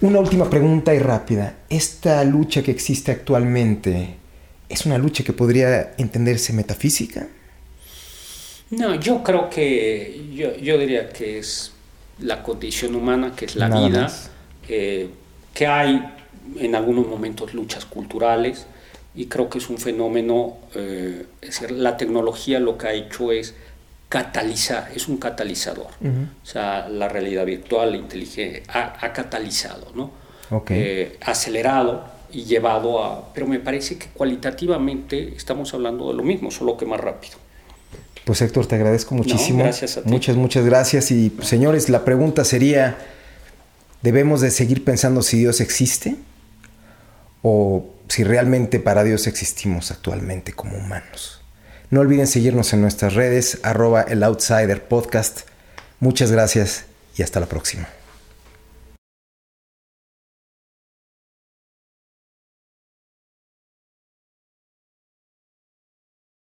Una última pregunta y rápida. ¿Esta lucha que existe actualmente es una lucha que podría entenderse metafísica? No, yo creo que, yo, diría que es la condición humana, que es la vida, eh, que hay en algunos momentos luchas culturales y creo que es un fenómeno, eh, es decir, la tecnología lo que ha hecho es catalizar, es un catalizador. O sea, la realidad virtual, la inteligencia, ha, catalizado, ¿no? Eh, acelerado y llevado a... Pero me parece que cualitativamente estamos hablando de lo mismo, solo que más rápido. Pues Héctor, te agradezco muchísimo. Muchas, muchas gracias. Y señores, la pregunta sería, ¿debemos de seguir pensando si Dios existe? ¿O si realmente para Dios existimos actualmente como humanos? No olviden seguirnos en nuestras redes, arroba el Outsider Podcast. Muchas gracias y hasta la próxima.